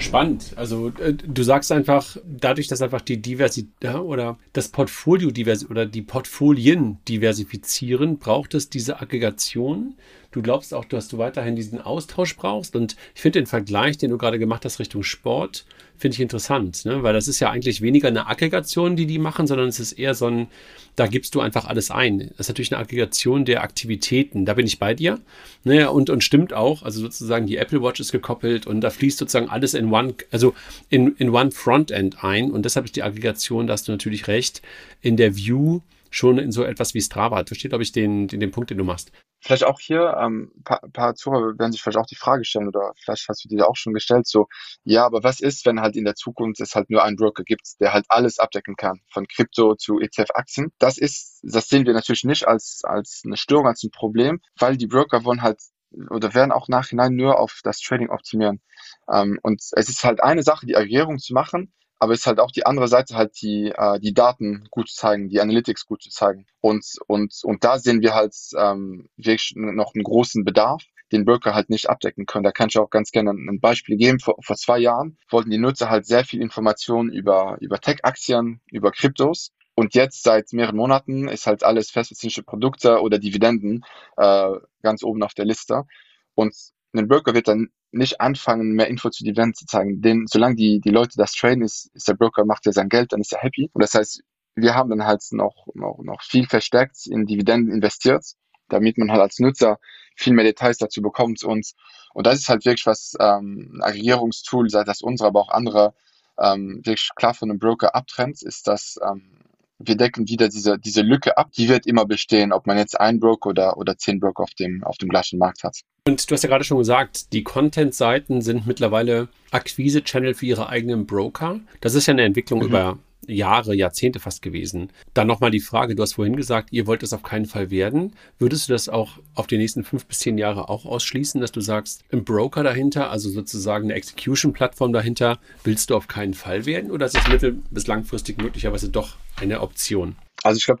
Spannend. Also äh, du sagst einfach, dadurch, dass einfach die Diversität oder das Portfolio divers oder die Portfolien diversifizieren, braucht es diese Aggregation, du glaubst auch, dass du weiterhin diesen Austausch brauchst. Und ich finde den Vergleich, den du gerade gemacht hast Richtung Sport, finde ich interessant, ne? weil das ist ja eigentlich weniger eine Aggregation, die die machen, sondern es ist eher so ein, da gibst du einfach alles ein. Das ist natürlich eine Aggregation der Aktivitäten. Da bin ich bei dir. Naja, ne? und, und stimmt auch, also sozusagen die Apple Watch ist gekoppelt und da fließt sozusagen alles in one, also in, in one Frontend ein. Und deshalb ist die Aggregation, da hast du natürlich recht, in der View schon in so etwas wie Strava. Versteht, glaube ich, den, den, den Punkt, den du machst. Vielleicht auch hier, ähm, paar, paar Zuhörer werden sich vielleicht auch die Frage stellen oder vielleicht hast du dir auch schon gestellt, so, ja, aber was ist, wenn halt in der Zukunft es halt nur einen Broker gibt, der halt alles abdecken kann, von Krypto zu ETF-Aktien? Das ist, das sehen wir natürlich nicht als, als eine Störung, als ein Problem, weil die Broker wollen halt oder werden auch nachhinein nur auf das Trading optimieren. Ähm, und es ist halt eine Sache, die Aggregierung zu machen, aber ist halt auch die andere Seite, halt die, äh, die Daten gut zu zeigen, die Analytics gut zu zeigen. Und, und, und da sehen wir halt ähm, wirklich noch einen großen Bedarf, den Broker halt nicht abdecken können. Da kann ich auch ganz gerne ein Beispiel geben. Vor, vor zwei Jahren wollten die Nutzer halt sehr viel Informationen über, über Tech-Aktien, über Kryptos. Und jetzt seit mehreren Monaten ist halt alles festverzinsliche Produkte oder Dividenden äh, ganz oben auf der Liste. Und ein Broker wird dann nicht anfangen, mehr Info zu Dividenden zu zeigen. Denn solange die, die Leute das traden, ist, ist der Broker, macht ja sein Geld, dann ist er happy. Und das heißt, wir haben dann halt noch, noch, noch viel verstärkt in Dividenden investiert, damit man halt als Nutzer viel mehr Details dazu bekommt. Und, und das ist halt wirklich was, ähm, ein Aggregierungstool, sei das unsere, aber auch andere, ähm, wirklich klar von einem Broker abtrennt, ist, dass ähm, wir decken wieder diese, diese Lücke ab. Die wird immer bestehen, ob man jetzt ein Broker oder, oder zehn Broker auf dem, auf dem gleichen Markt hat. Und du hast ja gerade schon gesagt, die Content-Seiten sind mittlerweile Akquise-Channel für ihre eigenen Broker. Das ist ja eine Entwicklung mhm. über Jahre, Jahrzehnte fast gewesen. Dann nochmal die Frage, du hast vorhin gesagt, ihr wollt es auf keinen Fall werden. Würdest du das auch auf die nächsten fünf bis zehn Jahre auch ausschließen, dass du sagst, ein Broker dahinter, also sozusagen eine Execution-Plattform dahinter, willst du auf keinen Fall werden? Oder ist es mittel- bis langfristig möglicherweise doch eine Option? Also ich glaube,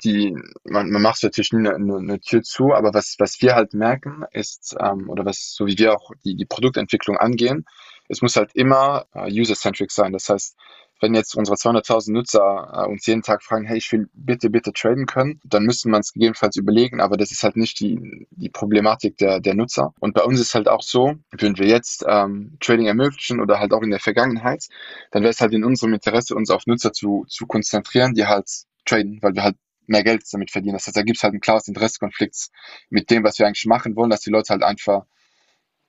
man, man macht natürlich nie eine, eine, Tür zu, aber was was wir halt merken ist ähm, oder was so wie wir auch die die Produktentwicklung angehen, es muss halt immer uh, user-centric sein. Das heißt, wenn jetzt unsere 200.000 Nutzer äh, uns jeden Tag fragen, hey, ich will bitte, bitte traden können, dann müsste man es gegebenenfalls überlegen, aber das ist halt nicht die, die Problematik der, der Nutzer. Und bei uns ist halt auch so, würden wir jetzt ähm, Trading ermöglichen oder halt auch in der Vergangenheit, dann wäre es halt in unserem Interesse, uns auf Nutzer zu, zu konzentrieren, die halt traden, weil wir halt mehr Geld damit verdienen. Das heißt, da gibt es halt ein klares Interessekonflikt mit dem, was wir eigentlich machen wollen, dass die Leute halt einfach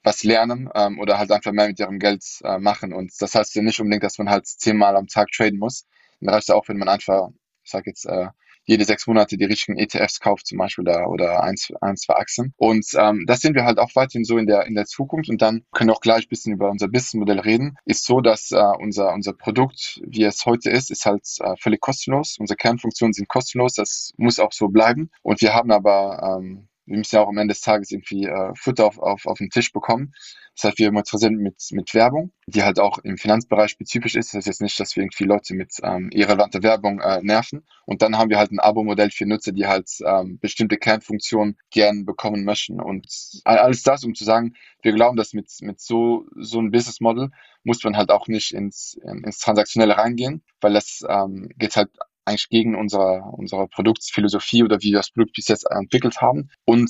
was lernen ähm, oder halt einfach mehr mit ihrem Geld äh, machen. Und das heißt ja nicht unbedingt, dass man halt zehnmal am Tag traden muss. Dann reicht ja auch, wenn man einfach, ich sag jetzt, äh, jede sechs Monate die richtigen ETFs kauft, zum Beispiel da oder eins, eins zwei Aktien. Und ähm, das sehen wir halt auch weiterhin so in der in der Zukunft und dann können wir auch gleich ein bisschen über unser Businessmodell reden. Ist so, dass äh, unser unser Produkt, wie es heute ist, ist halt äh, völlig kostenlos. Unsere Kernfunktionen sind kostenlos. Das muss auch so bleiben. Und wir haben aber ähm, wir müssen ja auch am Ende des Tages irgendwie äh, Futter auf, auf, auf den Tisch bekommen. Das heißt, wir monetarisieren mit, mit Werbung, die halt auch im Finanzbereich spezifisch ist. Das heißt jetzt nicht, dass wir irgendwie Leute mit ähm, irrelevanter Werbung äh, nerven. Und dann haben wir halt ein Abo-Modell für Nutzer, die halt ähm, bestimmte Kernfunktionen gern bekommen möchten. Und alles das, um zu sagen, wir glauben, dass mit, mit so, so einem Business Model muss man halt auch nicht ins, ins Transaktionelle reingehen, weil das ähm, geht halt eigentlich gegen unsere, unsere Produktphilosophie oder wie wir das Produkt bis jetzt entwickelt haben und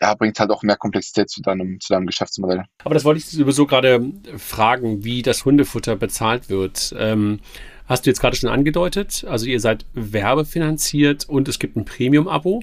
ja, bringt halt auch mehr Komplexität zu deinem, zu deinem Geschäftsmodell. Aber das wollte ich sowieso gerade fragen, wie das Hundefutter bezahlt wird. Ähm, hast du jetzt gerade schon angedeutet, also ihr seid werbefinanziert und es gibt ein Premium-Abo.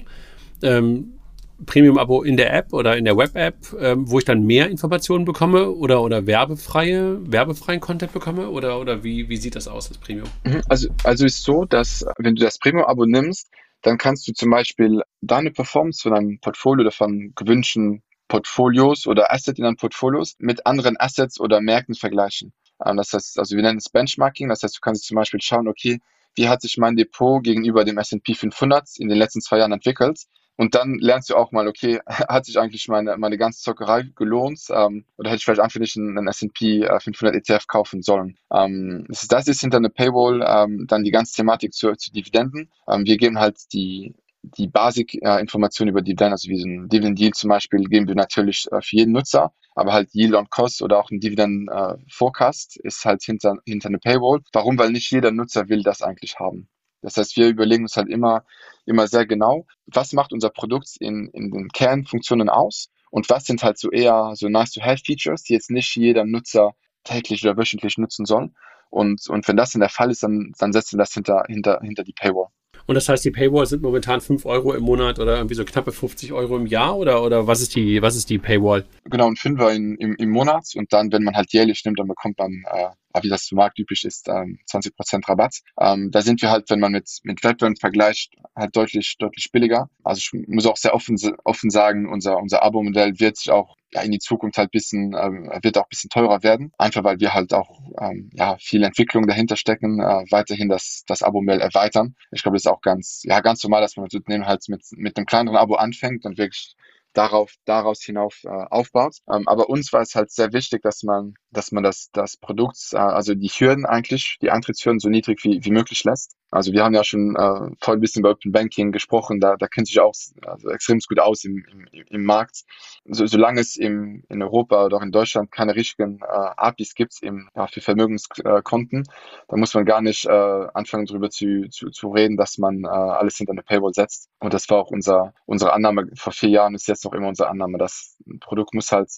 Ähm, Premium-Abo in der App oder in der Web-App, ähm, wo ich dann mehr Informationen bekomme oder, oder werbefreie, werbefreien Content bekomme? Oder, oder wie, wie sieht das aus, das Premium? Mhm, also, also ist so, dass wenn du das Premium-Abo nimmst, dann kannst du zum Beispiel deine Performance von einem Portfolio oder von gewünschten Portfolios oder Assets in deinen Portfolios mit anderen Assets oder Märkten vergleichen. Ähm, das heißt, also wir nennen es Benchmarking. Das heißt, du kannst zum Beispiel schauen, okay, wie hat sich mein Depot gegenüber dem S&P 500 in den letzten zwei Jahren entwickelt? Und dann lernst du auch mal, okay, hat sich eigentlich meine, meine ganze Zockerei gelohnt? Ähm, oder hätte ich vielleicht nicht einen, S&P 500 ETF kaufen sollen? Ähm, das, ist, das ist hinter einer Paywall ähm, dann die ganze Thematik zu, zu Dividenden. Ähm, wir geben halt die, die Basic-Informationen äh, über Dividenden, also wie so ein Dividend-Deal zum Beispiel, geben wir natürlich äh, für jeden Nutzer. Aber halt Yield on Cost oder auch ein Dividend-Forecast äh, ist halt hinter, hinter einer Paywall. Warum? Weil nicht jeder Nutzer will das eigentlich haben. Das heißt, wir überlegen uns halt immer, immer sehr genau, was macht unser Produkt in, in den Kernfunktionen aus und was sind halt so eher so nice-to-have-Features, die jetzt nicht jeder Nutzer täglich oder wöchentlich nutzen soll. Und, und wenn das dann der Fall ist, dann, dann setzen wir das hinter, hinter, hinter die Paywall. Und das heißt, die Paywall sind momentan 5 Euro im Monat oder irgendwie so knappe 50 Euro im Jahr oder, oder was ist die, was ist die Paywall? Genau, ein Fünfer in, im, im Monat und dann, wenn man halt jährlich nimmt, dann bekommt man, äh, wie das zum Markt üblich ist, ähm, 20% Rabatt. Ähm, da sind wir halt, wenn man mit, mit Wettbewerben vergleicht, halt deutlich, deutlich billiger. Also ich muss auch sehr offen, offen sagen, unser, unser Abo-Modell wird sich auch ja, in die Zukunft halt bisschen, ähm, wird auch bisschen teurer werden. Einfach weil wir halt auch ähm, ja, viel Entwicklung dahinter stecken, äh, weiterhin das, das Abo-Mail erweitern. Ich glaube, das ist auch ganz, ja, ganz normal, dass man mit halt mit, mit einem kleineren Abo anfängt und wirklich darauf, daraus hinauf äh, aufbaut. Ähm, aber uns war es halt sehr wichtig, dass man, dass man das, das Produkt, äh, also die Hürden eigentlich, die Eintrittshürden so niedrig wie, wie möglich lässt. Also wir haben ja schon äh, voll ein bisschen über Open Banking gesprochen, da, da kennt sich auch also extrem gut aus im, im, im Markt. So, solange es im, in Europa oder auch in Deutschland keine richtigen äh, APIs gibt im, ja, für Vermögenskonten, da muss man gar nicht äh, anfangen darüber zu, zu, zu reden, dass man äh, alles hinter eine Paywall setzt. Und das war auch unser, unsere Annahme vor vier Jahren, ist jetzt noch immer unsere Annahme. Das Produkt muss halt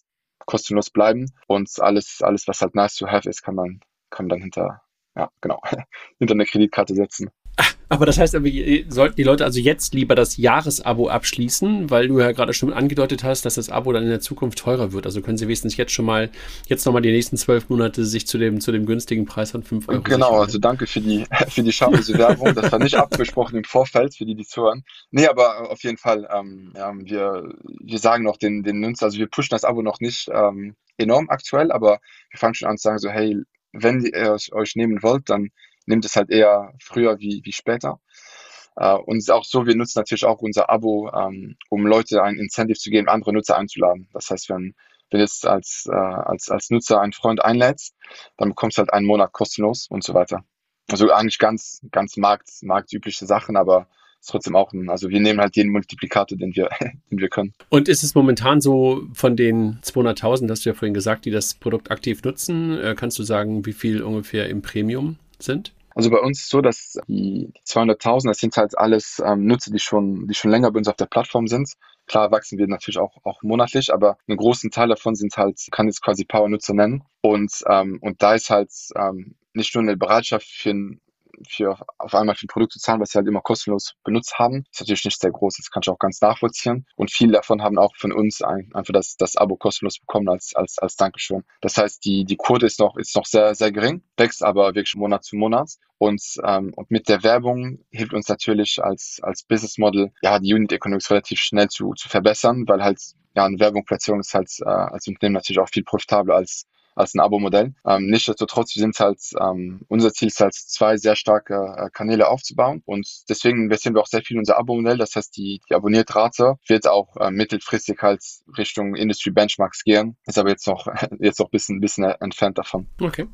kostenlos bleiben und alles, alles, was halt nice to have ist, kann man, kann man dann hinter ja, genau, hinter eine Kreditkarte setzen. Aber das heißt, sollten die Leute also jetzt lieber das Jahresabo abschließen, weil du ja gerade schon angedeutet hast, dass das Abo dann in der Zukunft teurer wird. Also können sie wenigstens jetzt schon mal, jetzt nochmal die nächsten zwölf Monate sich zu dem, zu dem günstigen Preis von 5 Euro Genau, sichern. also danke für die, für die schamlose Werbung. Das war nicht abgesprochen im Vorfeld für die, die zuhören. Nee, aber auf jeden Fall, ähm, ja, wir, wir sagen noch den, den Nutzer, also wir pushen das Abo noch nicht ähm, enorm aktuell, aber wir fangen schon an zu sagen so, hey, wenn ihr es euch nehmen wollt, dann nehmt es halt eher früher wie, wie später. Uh, und auch so, wir nutzen natürlich auch unser Abo, ähm, um Leute ein Incentive zu geben, andere Nutzer einzuladen. Das heißt, wenn, wenn jetzt als, äh, als, als Nutzer einen Freund einlädst, dann bekommst du halt einen Monat kostenlos und so weiter. Also eigentlich ganz, ganz markt, marktübliche Sachen, aber trotzdem auch ein, also wir nehmen halt jeden Multiplikator, den wir, den wir können. Und ist es momentan so von den 200.000, hast du ja vorhin gesagt, die das Produkt aktiv nutzen, äh, kannst du sagen, wie viel ungefähr im Premium sind? Also bei uns ist so, dass die 200.000, das sind halt alles ähm, Nutzer, die schon, die schon länger bei uns auf der Plattform sind. Klar wachsen wir natürlich auch, auch monatlich, aber einen großen Teil davon sind halt, kann jetzt quasi Power-Nutzer nennen. Und, ähm, und da ist halt ähm, nicht nur eine Bereitschaft für ein für auf einmal für ein Produkt zu zahlen, was sie halt immer kostenlos benutzt haben. Das ist natürlich nicht sehr groß, das kann ich auch ganz nachvollziehen. Und viele davon haben auch von uns ein, einfach das, das Abo kostenlos bekommen als, als, als Dankeschön. Das heißt, die, die Quote ist noch, ist noch sehr, sehr gering, wächst aber wirklich Monat zu Monat. Und, ähm, und mit der Werbung hilft uns natürlich als, als Business Model, ja, die Unit Economics relativ schnell zu, zu verbessern, weil halt ja, eine Werbungplatzierung ist halt äh, als Unternehmen natürlich auch viel profitabler als als ein Abo-Modell. Ähm, Nichtsdestotrotz, wir sind halt, ähm, unser Ziel ist halt, zwei sehr starke äh, Kanäle aufzubauen und deswegen investieren wir auch sehr viel in unser Abo-Modell. Das heißt, die, die Abonniertrate wird auch äh, mittelfristig halt Richtung Industry Benchmarks gehen. Ist aber jetzt noch, jetzt noch ein bisschen, bisschen entfernt davon. Okay.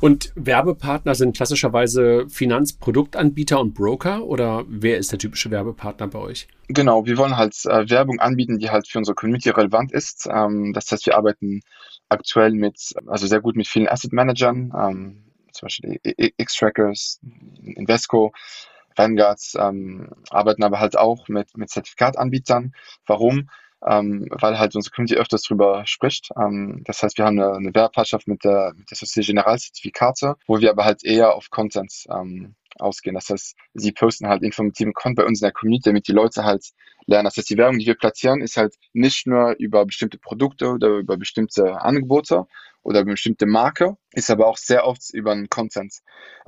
Und Werbepartner sind klassischerweise Finanzproduktanbieter und Broker oder wer ist der typische Werbepartner bei euch? Genau, wir wollen halt äh, Werbung anbieten, die halt für unsere Community relevant ist. Ähm, das heißt, wir arbeiten aktuell mit, also sehr gut mit vielen Asset Managern, ähm, zum Beispiel X-Trackers, Invesco, Vanguard, ähm, arbeiten aber halt auch mit, mit Zertifikatanbietern. Warum? Ähm, weil halt unsere Community öfters drüber spricht. Ähm, das heißt, wir haben eine, eine Werbepartnerschaft mit der, mit der Societe Generale Zertifikate, wo wir aber halt eher auf Content ähm, ausgehen. Das heißt, sie posten halt informativen Content bei uns in der Community, damit die Leute halt lernen. Das heißt, die Werbung, die wir platzieren, ist halt nicht nur über bestimmte Produkte oder über bestimmte Angebote oder bestimmte Marke, ist aber auch sehr oft über den Content,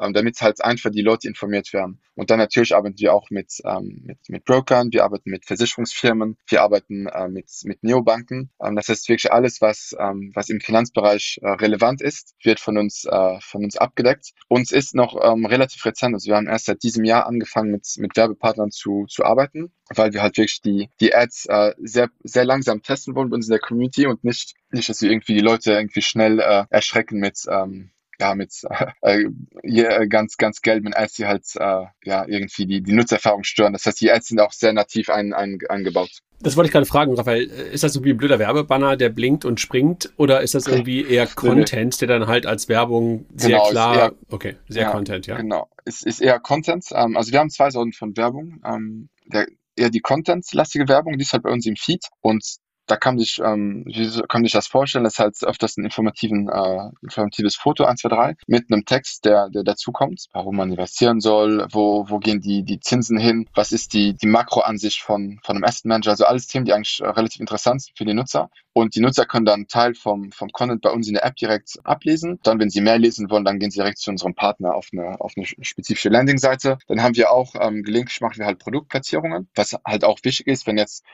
ähm, damit halt einfach die Leute informiert werden. Und dann natürlich arbeiten wir auch mit, ähm, mit, mit Brokern, wir arbeiten mit Versicherungsfirmen, wir arbeiten äh, mit, mit Neobanken. Ähm, das heißt wirklich alles, was, ähm, was im Finanzbereich äh, relevant ist, wird von uns, äh, von uns abgedeckt. Uns ist noch ähm, relativ rezent, also wir haben erst seit diesem Jahr angefangen mit, mit Werbepartnern zu, zu arbeiten, weil wir halt wirklich die, die Ads äh, sehr, sehr langsam testen wollen bei uns in der Community und nicht, nicht, dass wir irgendwie die Leute irgendwie schnell äh, erschrecken mit, ähm, ja, mit äh, äh, ganz, ganz gelben Ads, die halt äh, ja irgendwie die, die Nutzererfahrung stören. Das heißt, die Ads sind auch sehr nativ ein, ein, eingebaut. Das wollte ich gerade fragen, Raphael. Ist das irgendwie ein blöder Werbebanner, der blinkt und springt? Oder ist das irgendwie eher Content, der dann halt als Werbung sehr genau, klar. Eher, okay, sehr ja, Content, ja. Genau. Es ist eher Content. Ähm, also wir haben zwei Sorten von Werbung. Ähm, der, eher die Content-lastige Werbung, die ist halt bei uns im Feed. Und da kann sich, ähm, kann sich das vorstellen? Das ist halt öfters ein informativen, äh, informatives Foto 1, 2, 3 mit einem Text, der, der dazukommt, warum man investieren soll, wo, wo gehen die, die Zinsen hin, was ist die, die Makroansicht von, von einem Asset Manager, also alles Themen, die eigentlich äh, relativ interessant sind für die Nutzer. Und die Nutzer können dann Teil vom, vom Content bei uns in der App direkt ablesen. Dann, wenn sie mehr lesen wollen, dann gehen sie direkt zu unserem Partner auf eine, auf eine spezifische Landingseite. Dann haben wir auch ähm, gelinkt, machen wir halt Produktplatzierungen, was halt auch wichtig ist, wenn jetzt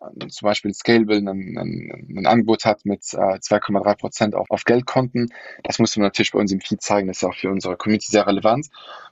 äh, zum Beispiel Scalable ein, ein, ein Angebot hat mit äh, 2,3 Prozent auf, auf Geldkonten. Das muss man natürlich bei uns im Feed zeigen. Das ist auch für unsere Community sehr relevant.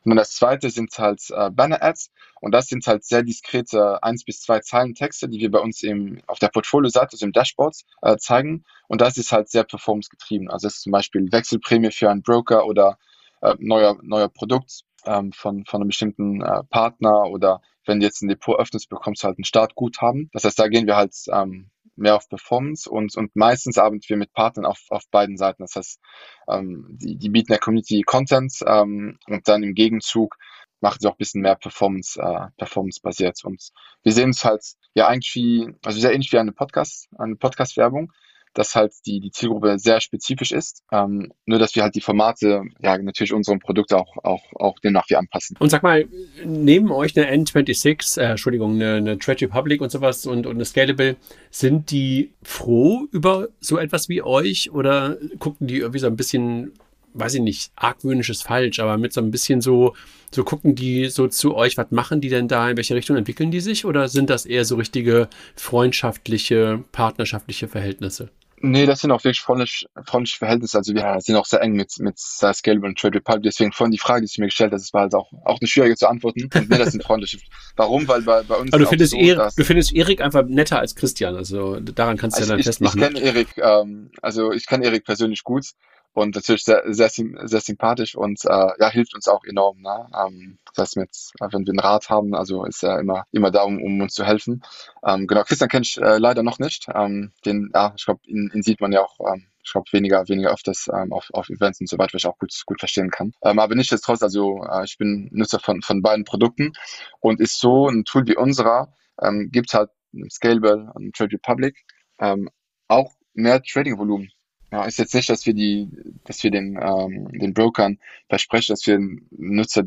Und dann das zweite sind halt äh, Banner-Ads. Und das sind halt sehr diskrete eins bis zwei Zeilen Texte, die wir bei uns im, auf der Portfolio-Seite, also im Dashboard, äh, zeigen. Und das ist halt sehr performance-getrieben. Also das ist zum Beispiel Wechselprämie für einen Broker oder äh, neuer, neuer Produkt ähm, von, von einem bestimmten äh, Partner oder wenn du jetzt ein Depot öffnest, bekommst du halt ein Startguthaben. Das heißt, da gehen wir halt ähm, mehr auf Performance und, und meistens arbeiten wir mit Partnern auf, auf beiden Seiten. Das heißt, ähm, die, die bieten der Community Content ähm, und dann im Gegenzug machen sie auch ein bisschen mehr Performance, äh, Performance basiert. Und wir sehen es halt ja eigentlich wie, also sehr ähnlich wie eine Podcast, eine Podcast-Werbung dass halt die, die Zielgruppe sehr spezifisch ist. Ähm, nur, dass wir halt die Formate, ja, natürlich unseren Produkte auch, auch, auch demnach wie anpassen. Und sag mal, neben euch eine N26, äh, Entschuldigung, eine, eine Trade Republic und sowas und, und eine Scalable, sind die froh über so etwas wie euch oder gucken die irgendwie so ein bisschen weiß ich nicht, argwöhnisch ist falsch, aber mit so ein bisschen so, so gucken die so zu euch, was machen die denn da, in welche Richtung entwickeln die sich oder sind das eher so richtige freundschaftliche, partnerschaftliche Verhältnisse? Nee, das sind auch wirklich freundliche, freundliche Verhältnisse. Also wir sind auch sehr eng mit, mit Scalable und Trade Republic. Deswegen vorhin die Frage, die ich mir gestellt habe, das war halt auch, auch eine schwierige zu antworten. Und nee, das sind freundliche. Warum? Weil bei, bei uns. Aber du findest, so, Erik, du findest Erik einfach netter als Christian. Also daran kannst du also ja dann ich, festmachen. Ich kenne Erik, ähm, also ich kenne Erik persönlich gut und natürlich sehr, sehr, sehr sympathisch und äh, ja, hilft uns auch enorm. Ne? Ähm, das heißt, mit, wenn wir einen Rat haben, also ist er immer, immer da, um, um uns zu helfen. Ähm, genau, Christian kenne ich äh, leider noch nicht. Ähm, den, ja, ich glaube, ihn, ihn sieht man ja auch, ähm, ich glaube, weniger, weniger öfters ähm, auf, auf Events und so weiter, was ich auch gut, gut verstehen kann. Ähm, aber nichtsdestotrotz, also äh, ich bin Nutzer von, von beiden Produkten und ist so ein Tool wie unserer, ähm, gibt halt Scalable und Trade Republic ähm, auch mehr Trading-Volumen ja, ist jetzt nicht, dass wir die, dass wir den, ähm, den Brokern versprechen, dass wir Nutzer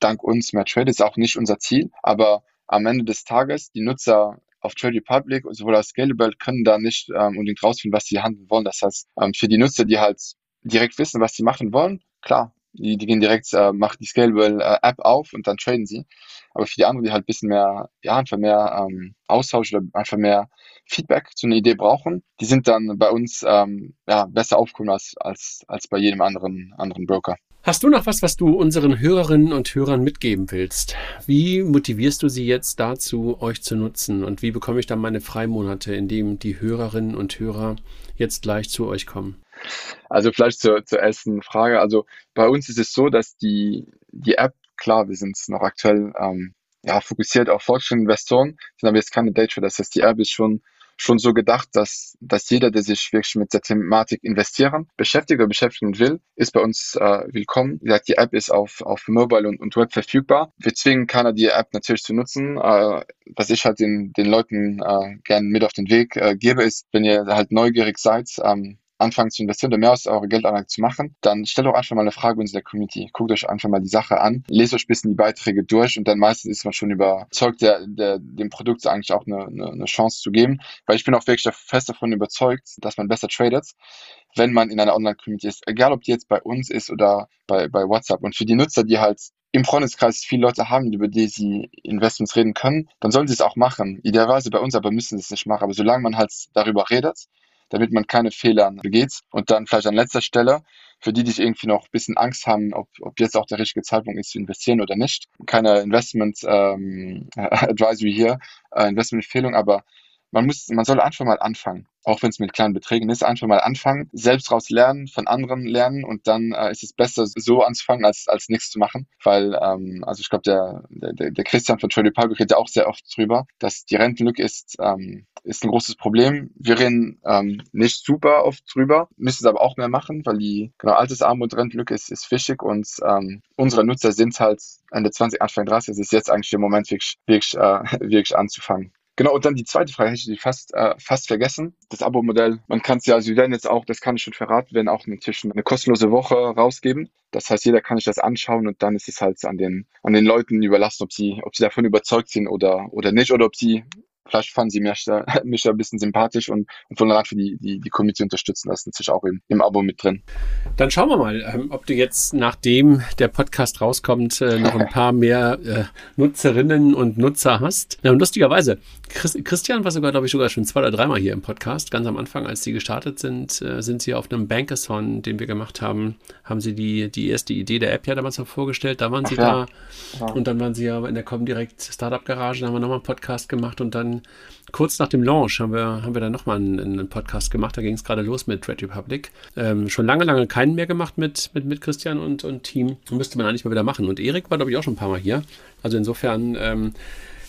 dank uns mehr Trade, ist auch nicht unser Ziel. Aber am Ende des Tages, die Nutzer auf Trade Republic, sowohl als Scalable, können da nicht ähm, unbedingt rausfinden, was sie handeln wollen. Das heißt, ähm, für die Nutzer, die halt direkt wissen, was sie machen wollen, klar, die, die gehen direkt, äh, machen die Scalable äh, App auf und dann traden sie. Aber für die anderen, die halt ein bisschen mehr, ja, einfach mehr ähm, Austausch oder einfach mehr Feedback zu einer Idee brauchen, die sind dann bei uns ähm, ja, besser aufgekommen als, als, als bei jedem anderen, anderen Broker. Hast du noch was, was du unseren Hörerinnen und Hörern mitgeben willst? Wie motivierst du sie jetzt dazu, euch zu nutzen? Und wie bekomme ich dann meine Freimonate, indem die Hörerinnen und Hörer jetzt gleich zu euch kommen? Also vielleicht zur, zur ersten Frage. Also bei uns ist es so, dass die, die App, klar, wir sind noch aktuell ähm, ja, fokussiert auf fortschrittliche Investoren, sind aber jetzt keine Daytrader. Das heißt, die App ist schon schon so gedacht, dass, dass jeder, der sich wirklich mit der Thematik investieren beschäftigt oder beschäftigen will, ist bei uns äh, willkommen. Wie gesagt, die App ist auf, auf Mobile und, und Web verfügbar. Wir zwingen keiner, die App natürlich zu nutzen. Äh, was ich halt den, den Leuten äh, gerne mit auf den Weg äh, gebe, ist, wenn ihr halt neugierig seid, ähm, anfangen zu investieren oder mehr aus eurer Geldanlage zu machen, dann stellt doch einfach mal eine Frage in der Community. Guckt euch einfach mal die Sache an, lest euch ein bisschen die Beiträge durch und dann meistens ist man schon überzeugt, der, der, dem Produkt eigentlich auch eine, eine, eine Chance zu geben. Weil ich bin auch wirklich fest davon überzeugt, dass man besser tradet, wenn man in einer Online-Community ist. Egal, ob die jetzt bei uns ist oder bei, bei WhatsApp. Und für die Nutzer, die halt im Freundeskreis viele Leute haben, über die sie Investments reden können, dann sollen sie es auch machen. Idealerweise bei uns, aber müssen sie es nicht machen. Aber solange man halt darüber redet, damit man keine Fehler begeht. Und dann vielleicht an letzter Stelle, für die, die irgendwie noch ein bisschen Angst haben, ob, ob jetzt auch der richtige Zeitpunkt ist zu investieren oder nicht. Keine Investment ähm, Advisory hier, äh, Investmentempfehlung, aber man muss, man soll einfach mal anfangen auch wenn es mit kleinen Beträgen ist, einfach mal anfangen, selbst raus lernen, von anderen lernen und dann äh, ist es besser, so anzufangen, als, als nichts zu machen. Weil, ähm, also ich glaube, der, der, der Christian von Trade Republic redet auch sehr oft drüber, dass die Rentenlücke ist, ähm, ist ein großes Problem. Wir reden ähm, nicht super oft drüber, müssen es aber auch mehr machen, weil die genau, Altersarmut, Rentenlücke ist, ist wichtig und ähm, unsere Nutzer sind halt Ende 20, Anfang 30, es ist jetzt eigentlich der Moment, wirklich, wirklich, äh, wirklich anzufangen. Genau, und dann die zweite Frage hätte ich fast, äh, fast vergessen. Das Abo-Modell, man kann es ja, also wir werden jetzt auch, das kann ich schon verraten, wir werden auch natürlich eine kostenlose Woche rausgeben. Das heißt, jeder kann sich das anschauen und dann ist es halt an den, an den Leuten überlassen, ob sie, ob sie davon überzeugt sind oder, oder nicht, oder ob sie vielleicht fanden sie mich, da, mich ein bisschen sympathisch und, und wollen dann für die, die, die Community unterstützen. Das ist natürlich auch im, im Abo mit drin. Dann schauen wir mal, ähm, ob du jetzt, nachdem der Podcast rauskommt, äh, noch ein paar mehr äh, Nutzerinnen und Nutzer hast. Ja, und lustigerweise, Chris, Christian war sogar, glaube ich, sogar schon zwei oder dreimal hier im Podcast. Ganz am Anfang, als sie gestartet sind, äh, sind sie auf einem Bankathon, den wir gemacht haben, haben sie die, die erste Idee der App ja damals noch vorgestellt. Da waren sie Ach, da. Ja. Und dann waren sie ja in der Comdirect Startup Garage, da haben wir nochmal einen Podcast gemacht und dann kurz nach dem Launch haben wir, haben wir dann nochmal einen, einen Podcast gemacht. Da ging es gerade los mit Red Republic. Ähm, schon lange, lange keinen mehr gemacht mit, mit, mit Christian und, und Team. Müsste man eigentlich mal wieder machen. Und Erik war, glaube ich, auch schon ein paar Mal hier. Also insofern ähm,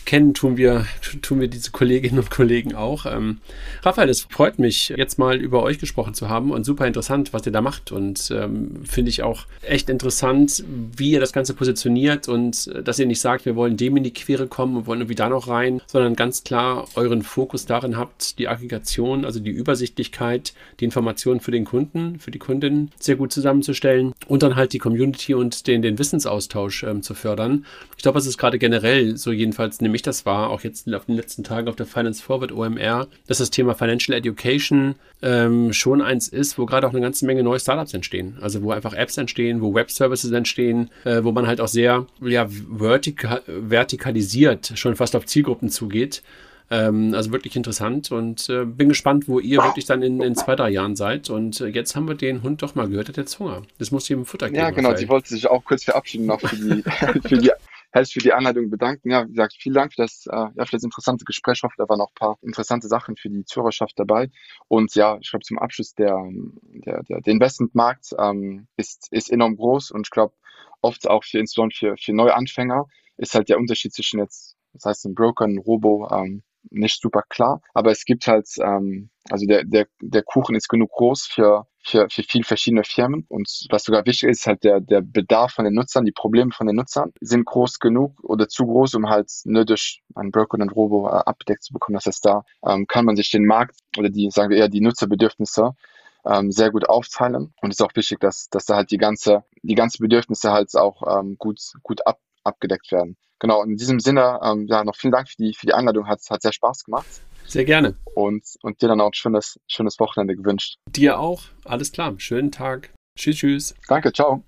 kennen tun wir, tun wir diese Kolleginnen und Kollegen auch. Ähm, Raphael, es freut mich, jetzt mal über euch gesprochen zu haben und super interessant, was ihr da macht. Und ähm, finde ich auch echt interessant, wie ihr das Ganze positioniert und äh, dass ihr nicht sagt, wir wollen dem in die Quere kommen und wollen irgendwie da noch rein, sondern ganz klar euren Fokus darin habt, die Aggregation, also die Übersichtlichkeit, die Informationen für den Kunden, für die Kundin sehr gut zusammenzustellen und dann halt die Community und den, den Wissensaustausch ähm, zu fördern. Ich glaube, das ist gerade generell so jedenfalls eine mich das war, auch jetzt auf den letzten Tagen auf der Finance Forward OMR, dass das Thema Financial Education ähm, schon eins ist, wo gerade auch eine ganze Menge neue Startups entstehen. Also wo einfach Apps entstehen, wo Web-Services entstehen, äh, wo man halt auch sehr ja, vertika vertikalisiert schon fast auf Zielgruppen zugeht. Ähm, also wirklich interessant und äh, bin gespannt, wo ihr wirklich dann in, in zwei, drei Jahren seid. Und äh, jetzt haben wir den Hund doch mal gehört, hat jetzt Hunger. Das muss ihm Futter geben. Ja, genau. Sie wollte sich auch kurz verabschieden noch für die, für die herzlich für die Anleitung bedanken. Ja, wie gesagt, vielen Dank für das, äh, ja, für das interessante Gespräch. Ich hoffe, da waren auch ein paar interessante Sachen für die Zuhörerschaft dabei. Und ja, ich glaube, zum Abschluss der, der, der, der Investmentmarkt ähm, ist, ist enorm groß und ich glaube, oft auch für insbesondere für, für Neuanfänger ist halt der Unterschied zwischen jetzt, das heißt ein Broker, ein Robo, ähm, nicht super klar. Aber es gibt halt, ähm, also der, der, der Kuchen ist genug groß für, für, für viele verschiedene Firmen. Und was sogar wichtig ist, halt der, der Bedarf von den Nutzern, die Probleme von den Nutzern sind groß genug oder zu groß, um halt nur durch einen Broker und Robo äh, abgedeckt zu bekommen. Das heißt, da ähm, kann man sich den Markt oder die, sagen wir eher, die Nutzerbedürfnisse ähm, sehr gut aufteilen. Und es ist auch wichtig, dass, dass da halt die ganze, die ganze Bedürfnisse halt auch ähm, gut, gut ab, abgedeckt werden. Genau, in diesem Sinne, ähm, ja, noch vielen Dank für die, für die Einladung. Hat, hat sehr Spaß gemacht. Sehr gerne. Und, und dir dann auch ein schönes, schönes Wochenende gewünscht. Dir auch. Alles klar. Schönen Tag. Tschüss, tschüss. Danke, ciao.